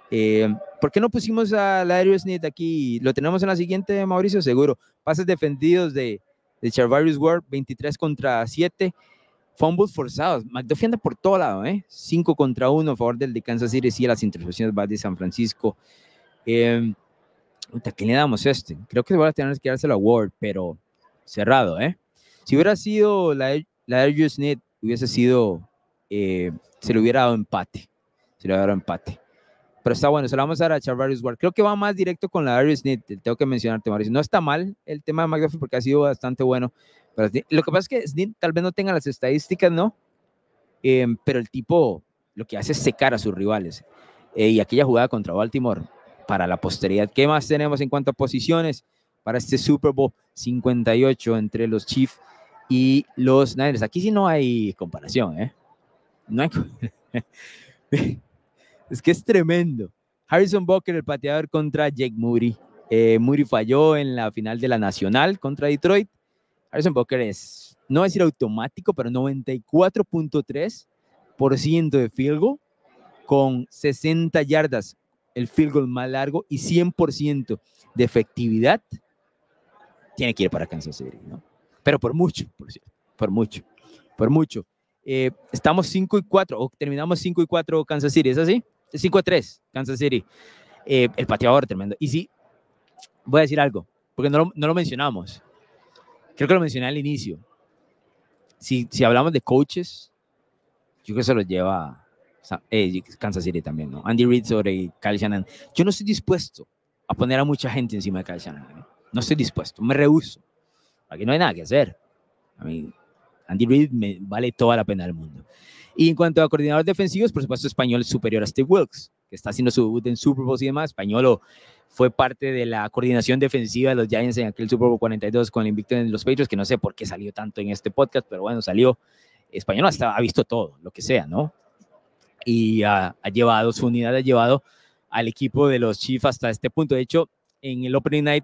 Eh, ¿Por qué no pusimos a Darius Smith aquí? ¿Lo tenemos en la siguiente, Mauricio? Seguro. Pases defendidos de, de Charvarius Ward, 23 contra 7. Fumbles forzados. McDuffie anda por todo lado, ¿eh? 5 contra 1 a favor del de Kansas City. Sí, las intercepciones de San Francisco. Eh, ¿A quién le damos este? Creo que voy a tener que dárselo a Ward, pero cerrado, ¿eh? Si hubiera sido la, la Smith, hubiese sido, eh, se le hubiera dado empate. Se le hubiera dado empate pero está bueno, se lo vamos a dar a Charvarius Ward. Creo que va más directo con la Darius Smith, tengo que mencionarte, Mauricio. No está mal el tema de McDuffie porque ha sido bastante bueno. Pero lo que pasa es que Smith tal vez no tenga las estadísticas, ¿no? Em, pero el tipo lo que hace es secar a sus rivales. Eh, y aquella jugada contra Baltimore para la posteridad. ¿Qué más tenemos en cuanto a posiciones para este Super Bowl 58 entre los Chiefs y los Niners? Aquí sí no hay comparación, ¿eh? No hay. Es que es tremendo. Harrison Booker, el pateador contra Jake Moody. Eh, Moody falló en la final de la Nacional contra Detroit. Harrison Booker es, no decir automático, pero 94.3% de field goal con 60 yardas, el field goal más largo y 100% de efectividad. Tiene que ir para Kansas City, ¿no? Pero por mucho, por cierto, por mucho, por mucho. Eh, estamos 5 y 4, o terminamos 5 y 4 Kansas City, ¿es así? 5 a 3, Kansas City. Eh, el pateador tremendo. Y sí, voy a decir algo, porque no lo, no lo mencionamos. Creo que lo mencioné al inicio. Si, si hablamos de coaches, yo creo que se lo lleva eh, Kansas City también, ¿no? Andy Reid sobre Kyle Shannon. Yo no estoy dispuesto a poner a mucha gente encima de Kyle Shannon. No, estoy dispuesto, me rehuso. Aquí no hay nada que hacer. A mí, Andy Reid me vale toda la pena del mundo. Y en cuanto a coordinadores defensivos, por supuesto, Español es superior a Steve Wilkes, que está haciendo su debut en Super Bowl y demás. Español fue parte de la coordinación defensiva de los Giants en aquel Super Bowl 42 con el invicto en los Patriots, que no sé por qué salió tanto en este podcast, pero bueno, salió. Español hasta ha visto todo, lo que sea, ¿no? Y ha, llevado, su unidad ha llevado al equipo de los Chiefs hasta este punto. De hecho, en el Opening Night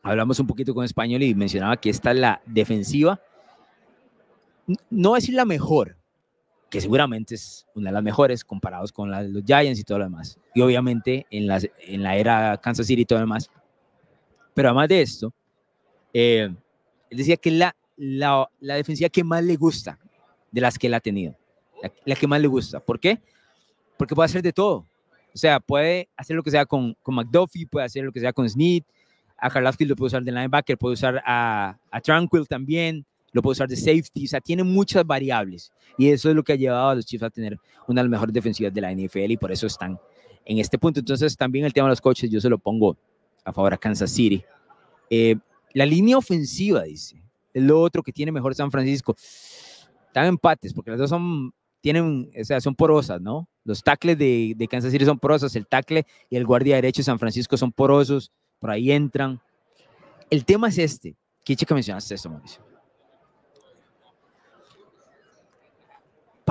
hablamos un poquito con Español y mencionaba que esta es la defensiva, no decir la mejor, que seguramente es una de las mejores comparados con la los Giants y todo lo demás. Y obviamente en la, en la era Kansas City y todo lo demás. Pero además de esto, eh, él decía que la, la, la, defensiva que más le gusta de las que él ha tenido. La, que más le gusta. ¿Por qué? Porque puede hacer de todo. O sea, puede hacer lo que sea con, con McDuffie, puede hacer lo que sea con Snead, a Karlaftis lo puede usar de linebacker, puede usar a, a Tranquil también, lo puede usar de safety, o sea, tiene muchas variables y eso es lo que ha llevado a los Chiefs a tener una de las mejores defensivas de la NFL y por eso están en este punto. Entonces, también el tema de los coches, yo se lo pongo a favor a Kansas City. Eh, la línea ofensiva, dice, es lo otro que tiene mejor San Francisco. Están empates, porque las dos son, tienen, o sea, son porosas, ¿no? Los tackles de, de Kansas City son porosos, el tackle y el guardia derecho de San Francisco son porosos, por ahí entran. El tema es este. ¿Qué chica mencionaste esto, Mauricio?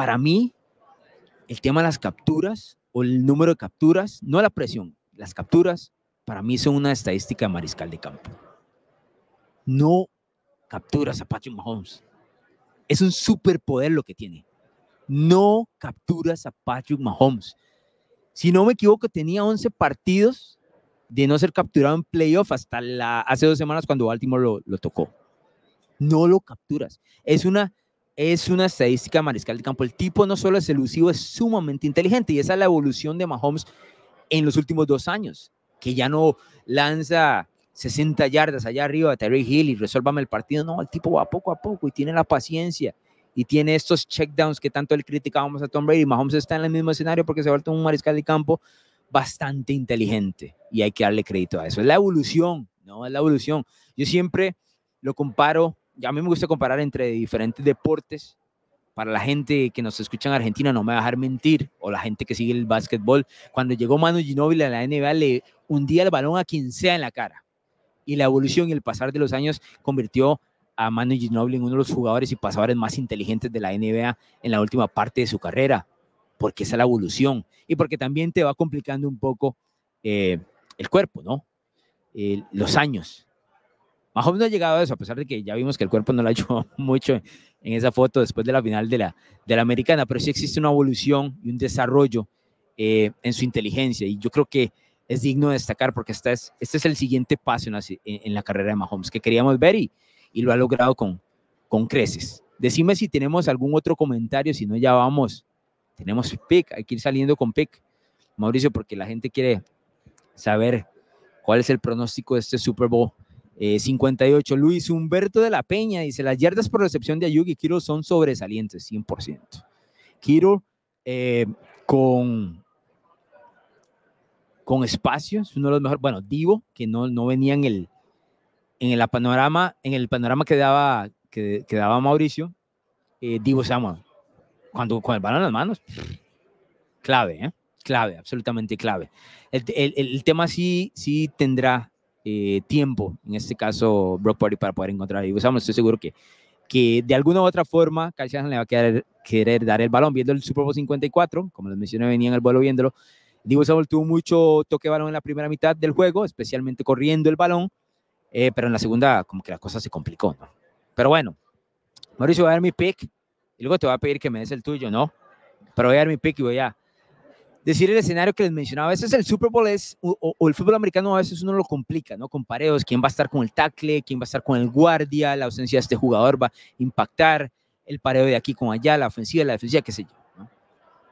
Para mí, el tema de las capturas o el número de capturas, no la presión, las capturas, para mí son una estadística de mariscal de campo. No capturas a Patrick Mahomes. Es un superpoder lo que tiene. No capturas a Patrick Mahomes. Si no me equivoco, tenía 11 partidos de no ser capturado en playoff hasta la, hace dos semanas cuando Baltimore lo, lo tocó. No lo capturas. Es una es una estadística mariscal de campo. El tipo no solo es elusivo, es sumamente inteligente y esa es la evolución de Mahomes en los últimos dos años, que ya no lanza 60 yardas allá arriba a Terry Hill y resuélvame el partido. No, el tipo va poco a poco y tiene la paciencia y tiene estos checkdowns que tanto le criticábamos a Tom Brady. Mahomes está en el mismo escenario porque se ha vuelto un mariscal de campo bastante inteligente y hay que darle crédito a eso. Es la evolución, ¿no? Es la evolución. Yo siempre lo comparo a mí me gusta comparar entre diferentes deportes para la gente que nos escucha en Argentina no me va a dejar mentir, o la gente que sigue el básquetbol, cuando llegó Manu Ginóbili a la NBA le hundía el balón a quien sea en la cara. Y la evolución y el pasar de los años convirtió a Manu Ginóbili en uno de los jugadores y pasadores más inteligentes de la NBA en la última parte de su carrera, porque esa es la evolución y porque también te va complicando un poco eh, el cuerpo, ¿no? Eh, los años. Mahomes no ha llegado a eso, a pesar de que ya vimos que el cuerpo no lo ha hecho mucho en esa foto después de la final de la, de la americana, pero sí existe una evolución y un desarrollo eh, en su inteligencia y yo creo que es digno de destacar porque este es, este es el siguiente paso en la, en la carrera de Mahomes que queríamos ver y, y lo ha logrado con, con creces. Decime si tenemos algún otro comentario, si no ya vamos. Tenemos pick, hay que ir saliendo con pick, Mauricio, porque la gente quiere saber cuál es el pronóstico de este Super Bowl 58. Eh, Luis Humberto de la Peña dice, las yardas por recepción de Ayugi y Kiro son sobresalientes, 100%. Kiro eh, con, con espacios, uno de los mejores, bueno, Divo, que no, no venía en el, en el panorama, en el panorama que daba, que, daba Mauricio, eh, Divo Samuel, cuando con el las manos, clave, ¿eh? clave, absolutamente clave. El, el, el tema sí, sí tendrá eh, tiempo, en este caso Brock Purdy, para poder encontrar a Divo Samuel. Estoy seguro que, que de alguna u otra forma Kyle le va a querer, querer dar el balón. Viendo el Super Bowl 54, como les mencioné, venía en el vuelo viéndolo, Divo Samuel tuvo mucho toque de balón en la primera mitad del juego, especialmente corriendo el balón eh, pero en la segunda, como que la cosa se complicó, ¿no? Pero bueno, Mauricio, voy a dar mi pick y luego te voy a pedir que me des el tuyo, ¿no? Pero voy a dar mi pick y voy a decir el escenario que les mencionaba. A veces el Super Bowl es, o, el fútbol americano a veces uno lo complica, ¿no? Con pareos, quién va a estar con el tackle, quién va a estar con el guardia, la ausencia de este jugador va a impactar el pareo de aquí con allá, la ofensiva, la defensiva, qué sé yo. ¿no?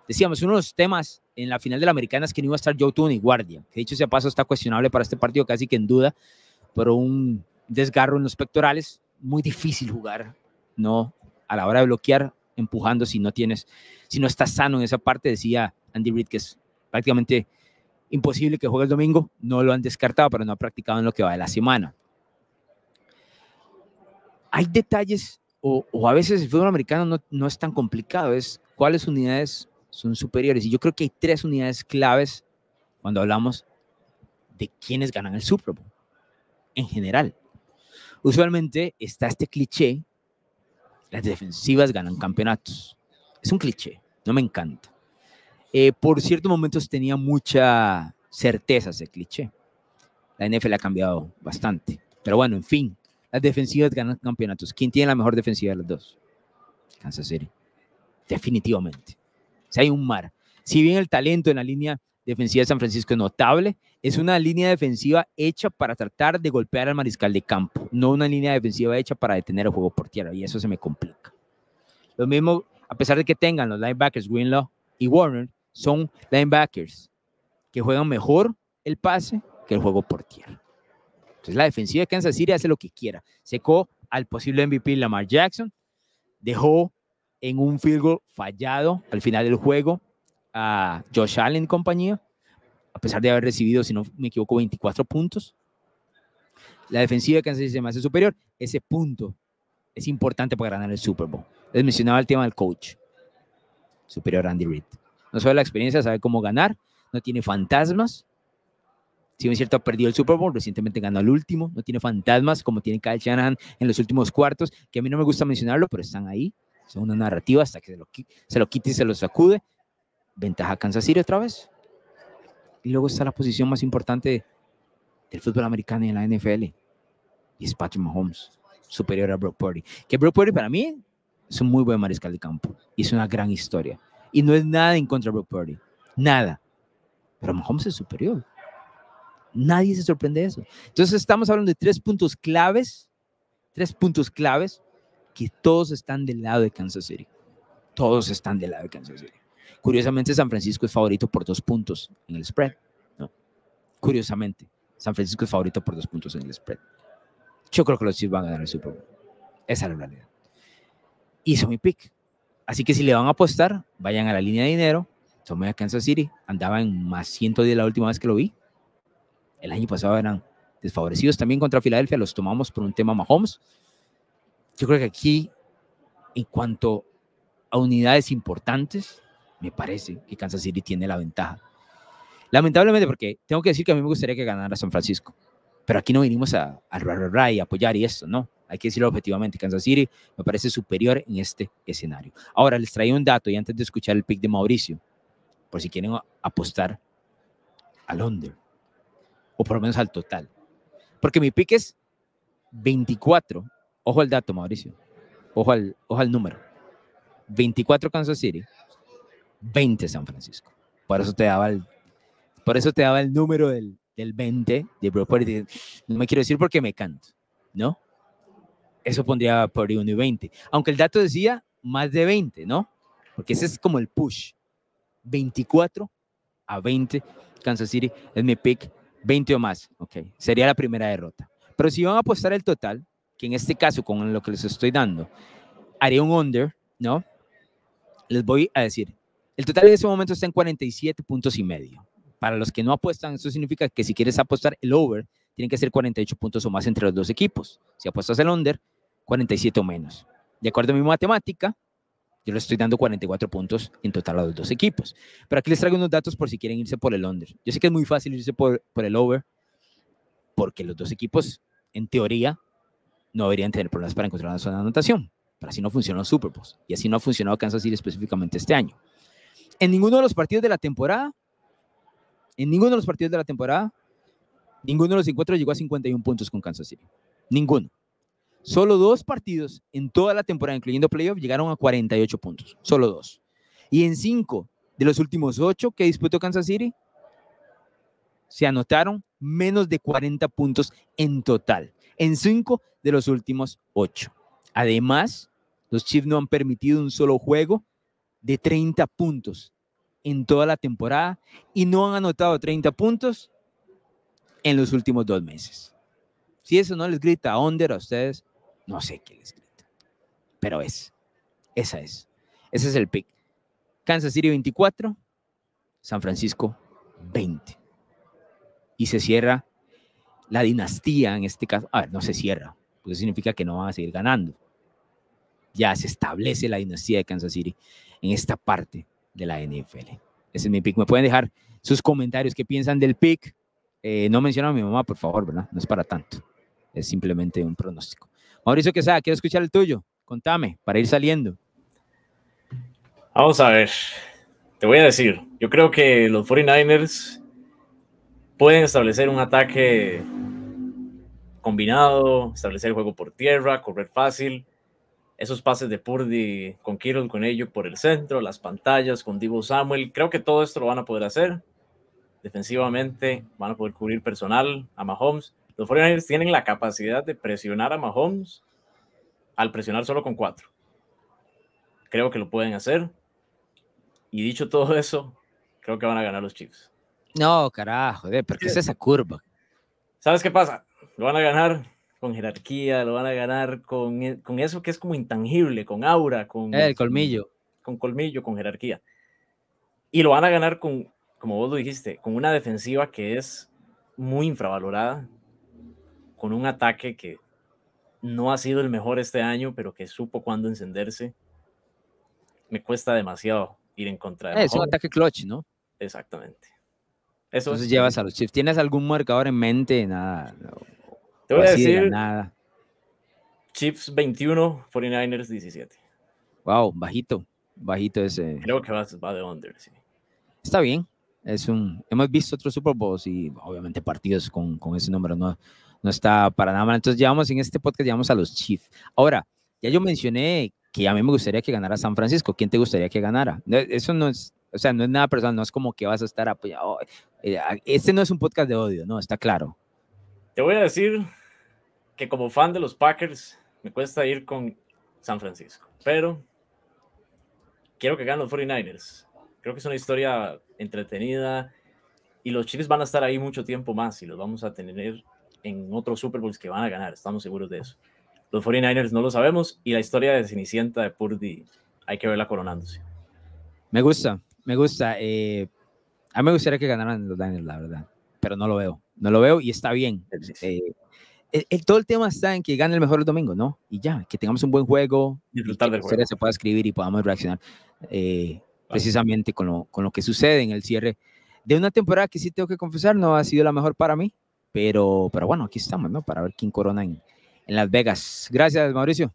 Decíamos, uno de los temas en la final de la americana es que no iba a estar Joe Tooney, guardia, que dicho sea paso está cuestionable para este partido casi que en duda pero un desgarro en los pectorales, muy difícil jugar, ¿no? A la hora de bloquear, empujando si no tienes, si no estás sano en esa parte, decía Andy Reid que es prácticamente imposible que juegue el domingo, no lo han descartado, pero no ha practicado en lo que va de la semana. Hay detalles, o, a veces el fútbol americano no, no es tan complicado, es cuáles unidades son superiores. Y yo creo que hay tres unidades claves cuando hablamos de quiénes ganan el Super Bowl en general. Usualmente está este cliché, las defensivas ganan campeonatos. Es un cliché, no me encanta. Eh, por ciertos momentos tenía mucha certeza ese cliché. La NFL ha cambiado bastante. Pero bueno, en fin, las defensivas ganan campeonatos. ¿Quién tiene la mejor defensiva de las dos? Kansas City. Definitivamente. Si hay un mar. Si bien el talento en la línea defensiva de San Francisco es notable. Es una línea defensiva hecha para tratar de golpear al mariscal de campo, no una línea defensiva hecha para detener el juego por tierra, y eso se me complica. Lo mismo, a pesar de que tengan los linebackers Greenlaw y Warner, son linebackers que juegan mejor el pase que el juego por tierra. Entonces la defensiva de Kansas City hace lo que quiera. Secó al posible MVP Lamar Jackson, dejó en un field goal fallado al final del juego a Josh Allen compañía, a pesar de haber recibido, si no me equivoco, 24 puntos. La defensiva de Kansas City se me hace superior. Ese punto es importante para ganar el Super Bowl. Les mencionaba el tema del coach. Superior Andy Reid. No sabe la experiencia, sabe cómo ganar, no tiene fantasmas. Si bien es cierto, ha perdido el Super Bowl, recientemente ganó el último, no tiene fantasmas como tiene Kyle Shanahan en los últimos cuartos, que a mí no me gusta mencionarlo, pero están ahí. Son una narrativa hasta que se lo, se lo quite y se lo sacude. Ventaja Kansas City otra vez. Y luego está la posición más importante del fútbol americano y en la NFL. Y es Patrick Mahomes, superior a Brock Purdy. Que Brock Purdy para mí es un muy buen mariscal de campo. Y es una gran historia. Y no es nada en contra de Brock Purdy. Nada. Pero Mahomes es superior. Nadie se sorprende de eso. Entonces estamos hablando de tres puntos claves. Tres puntos claves que todos están del lado de Kansas City. Todos están del lado de Kansas City. Curiosamente, San Francisco es favorito por dos puntos en el spread. ¿no? Curiosamente, San Francisco es favorito por dos puntos en el spread. Yo creo que los Chiefs van a ganar el Super Bowl. Esa es la realidad. Hizo mi pick. Así que si le van a apostar, vayan a la línea de dinero. Tomé a Kansas City. Andaba en más 110 la última vez que lo vi. El año pasado eran desfavorecidos también contra Filadelfia. Los tomamos por un tema Mahomes. Yo creo que aquí, en cuanto a unidades importantes, me parece que Kansas City tiene la ventaja. Lamentablemente, porque tengo que decir que a mí me gustaría que ganara San Francisco, pero aquí no vinimos a, a, y apoyar y esto, no. Hay que decirlo objetivamente, Kansas City me parece superior en este escenario. Ahora les traigo un dato y antes de escuchar el pick de Mauricio, por si quieren apostar al under, o por lo menos al total. Porque mi pick es 24. Ojo al dato, Mauricio. Ojo al, ojo al número. 24 Kansas City, 20 San Francisco. Por eso te daba el, por eso te daba el número del, del 20 de No me quiero decir porque me canto, ¿no? Eso pondría por 1 y 20. Aunque el dato decía más de 20, ¿no? Porque ese es como el push. 24 a 20 Kansas City es mi pick. 20 o más, ok. Sería la primera derrota. Pero si van a apostar el total, que en este caso con lo que les estoy dando, haría un under, ¿no? Les voy a decir, el total en ese momento está en 47 puntos y medio. Para los que no apuestan, eso significa que si quieres apostar el over, tienen que ser 48 puntos o más entre los dos equipos. Si apuestas el under, 47 o menos. De acuerdo a mi matemática, yo le estoy dando 44 puntos en total a los dos equipos. Pero aquí les traigo unos datos por si quieren irse por el under. Yo sé que es muy fácil irse por, por el over, porque los dos equipos, en teoría, no deberían tener problemas para encontrar una zona de anotación. Pero así no funcionó Super Bowls. Y así no ha funcionado Kansas City específicamente este año. En ninguno de los partidos de la temporada en ninguno de los partidos de la temporada, ninguno de los encuentros llegó a 51 puntos con Kansas City. Ninguno. Solo dos partidos en toda la temporada, incluyendo playoff, llegaron a 48 puntos. Solo dos. Y en cinco de los últimos ocho que disputó Kansas City, se anotaron menos de 40 puntos en total. En cinco de los últimos ocho. Además, los Chiefs no han permitido un solo juego de 30 puntos en toda la temporada y no han anotado 30 puntos en los últimos dos meses. Si eso no les grita under a ustedes, no sé qué les grita. Pero es. Esa es. Ese es el pick. Kansas City 24, San Francisco 20. Y se cierra la dinastía en este caso. A ver, no se cierra, porque significa que no van a seguir ganando. Ya se establece la dinastía de Kansas City en esta parte de la NFL. Ese es mi pick. Me pueden dejar sus comentarios, qué piensan del pick. Eh, no mencionan a mi mamá, por favor, ¿verdad? No es para tanto. Es simplemente un pronóstico. Mauricio Quesada, quiero escuchar el tuyo. Contame, para ir saliendo. Vamos a ver. Te voy a decir, yo creo que los 49ers pueden establecer un ataque combinado, establecer el juego por tierra, correr fácil, esos pases de Purdy con Kittle, con ello por el centro, las pantallas con Divo Samuel, creo que todo esto lo van a poder hacer. Defensivamente van a poder cubrir personal a Mahomes. Los 49ers tienen la capacidad de presionar a Mahomes al presionar solo con cuatro. Creo que lo pueden hacer. Y dicho todo eso, creo que van a ganar los Chiefs. No, carajo, ¿por qué es esa curva? ¿Sabes qué pasa? Lo van a ganar con jerarquía, lo van a ganar con, e, con eso que es como intangible, con aura, con... El colmillo. Con colmillo, con jerarquía. Y lo van a ganar con, como vos lo dijiste, con una defensiva que es muy infravalorada, con un ataque que no ha sido el mejor este año, pero que supo cuándo encenderse. Me cuesta demasiado ir en contra de Es un ataque clutch, ¿no? Exactamente. Eso Entonces llevas a los Chiefs. ¿Tienes algún marcador en mente? Nada. Te voy a decir. Nada. Chiefs 21, 49ers 17. Wow, bajito. Bajito ese. Creo que va, de under, sí. Está bien. Es un, hemos visto otros Super Bowls y obviamente partidos con, con ese número no, no está para nada mal. Entonces llevamos en este podcast, llevamos a los Chiefs. Ahora, ya yo mencioné que a mí me gustaría que ganara San Francisco. ¿Quién te gustaría que ganara? Eso no es, o sea, no es nada personal, no es como que vas a estar apoyado. Eh, este no es un podcast de odio, no, está claro. Te voy a decir que como fan de los Packers me cuesta ir con San Francisco, pero quiero que ganen los 49ers. Creo que es una historia entretenida y los Chiefs van a estar ahí mucho tiempo más y los vamos a tener en otros Super Bowls que van a ganar, estamos seguros de eso. Los 49ers no lo sabemos y la historia de Cenicienta de Purdy hay que verla coronándose. Me gusta, me gusta. Eh, a mí me gustaría que ganaran los Niners, la verdad, pero no lo veo. No lo veo y está bien. Eh, todo el tema está en que gane el mejor el domingo, ¿no? Y ya, que tengamos un buen juego, disfrutar del juego. se pueda escribir y podamos reaccionar eh, precisamente con lo, con lo que sucede en el cierre de una temporada que sí tengo que confesar no ha sido la mejor para mí, pero, pero bueno, aquí estamos, ¿no? Para ver quién corona en, en Las Vegas. Gracias, Mauricio.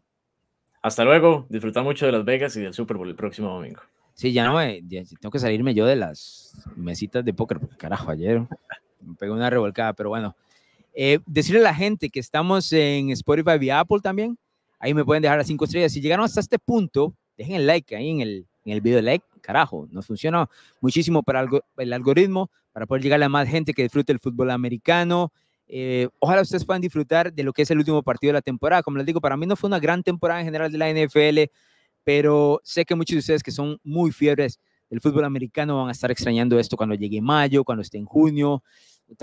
Hasta luego, disfruta mucho de Las Vegas y del Super Bowl el próximo domingo. Sí, ya no me, tengo que salirme yo de las mesitas de póker, porque carajo, ayer me pegó una revolcada, pero bueno. Eh, decirle a la gente que estamos en Spotify y Apple también, ahí me pueden dejar las cinco estrellas. Si llegaron hasta este punto, dejen el like ahí en el, en el video, like, carajo, nos funciona muchísimo para el algoritmo, para poder llegar a más gente que disfrute el fútbol americano. Eh, ojalá ustedes puedan disfrutar de lo que es el último partido de la temporada. Como les digo, para mí no fue una gran temporada en general de la NFL, pero sé que muchos de ustedes que son muy fiebres del fútbol americano van a estar extrañando esto cuando llegue mayo, cuando esté en junio,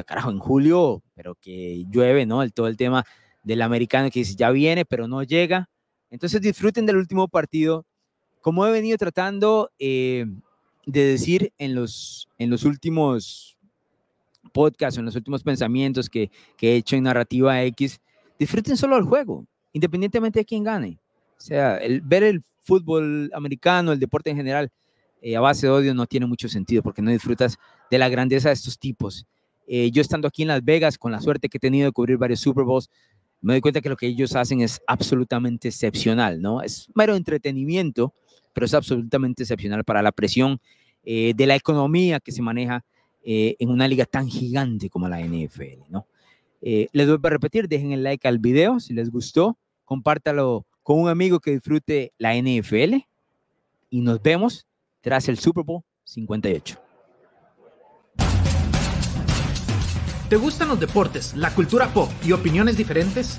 carajo, en julio, pero que llueve, ¿no? El, todo el tema del americano que dice, ya viene, pero no llega. Entonces disfruten del último partido. Como he venido tratando eh, de decir en los, en los últimos podcasts, en los últimos pensamientos que, que he hecho en Narrativa X, disfruten solo el juego, independientemente de quién gane. O sea, el, ver el fútbol americano, el deporte en general, eh, a base de odio no tiene mucho sentido porque no disfrutas de la grandeza de estos tipos. Eh, yo estando aquí en Las Vegas, con la suerte que he tenido de cubrir varios Super Bowls, me doy cuenta que lo que ellos hacen es absolutamente excepcional, ¿no? Es mero entretenimiento, pero es absolutamente excepcional para la presión eh, de la economía que se maneja en una liga tan gigante como la NFL, ¿no? les voy a repetir, dejen el like al video si les gustó, compártalo con un amigo que disfrute la NFL y nos vemos tras el Super Bowl 58. ¿Te gustan los deportes, la cultura pop y opiniones diferentes?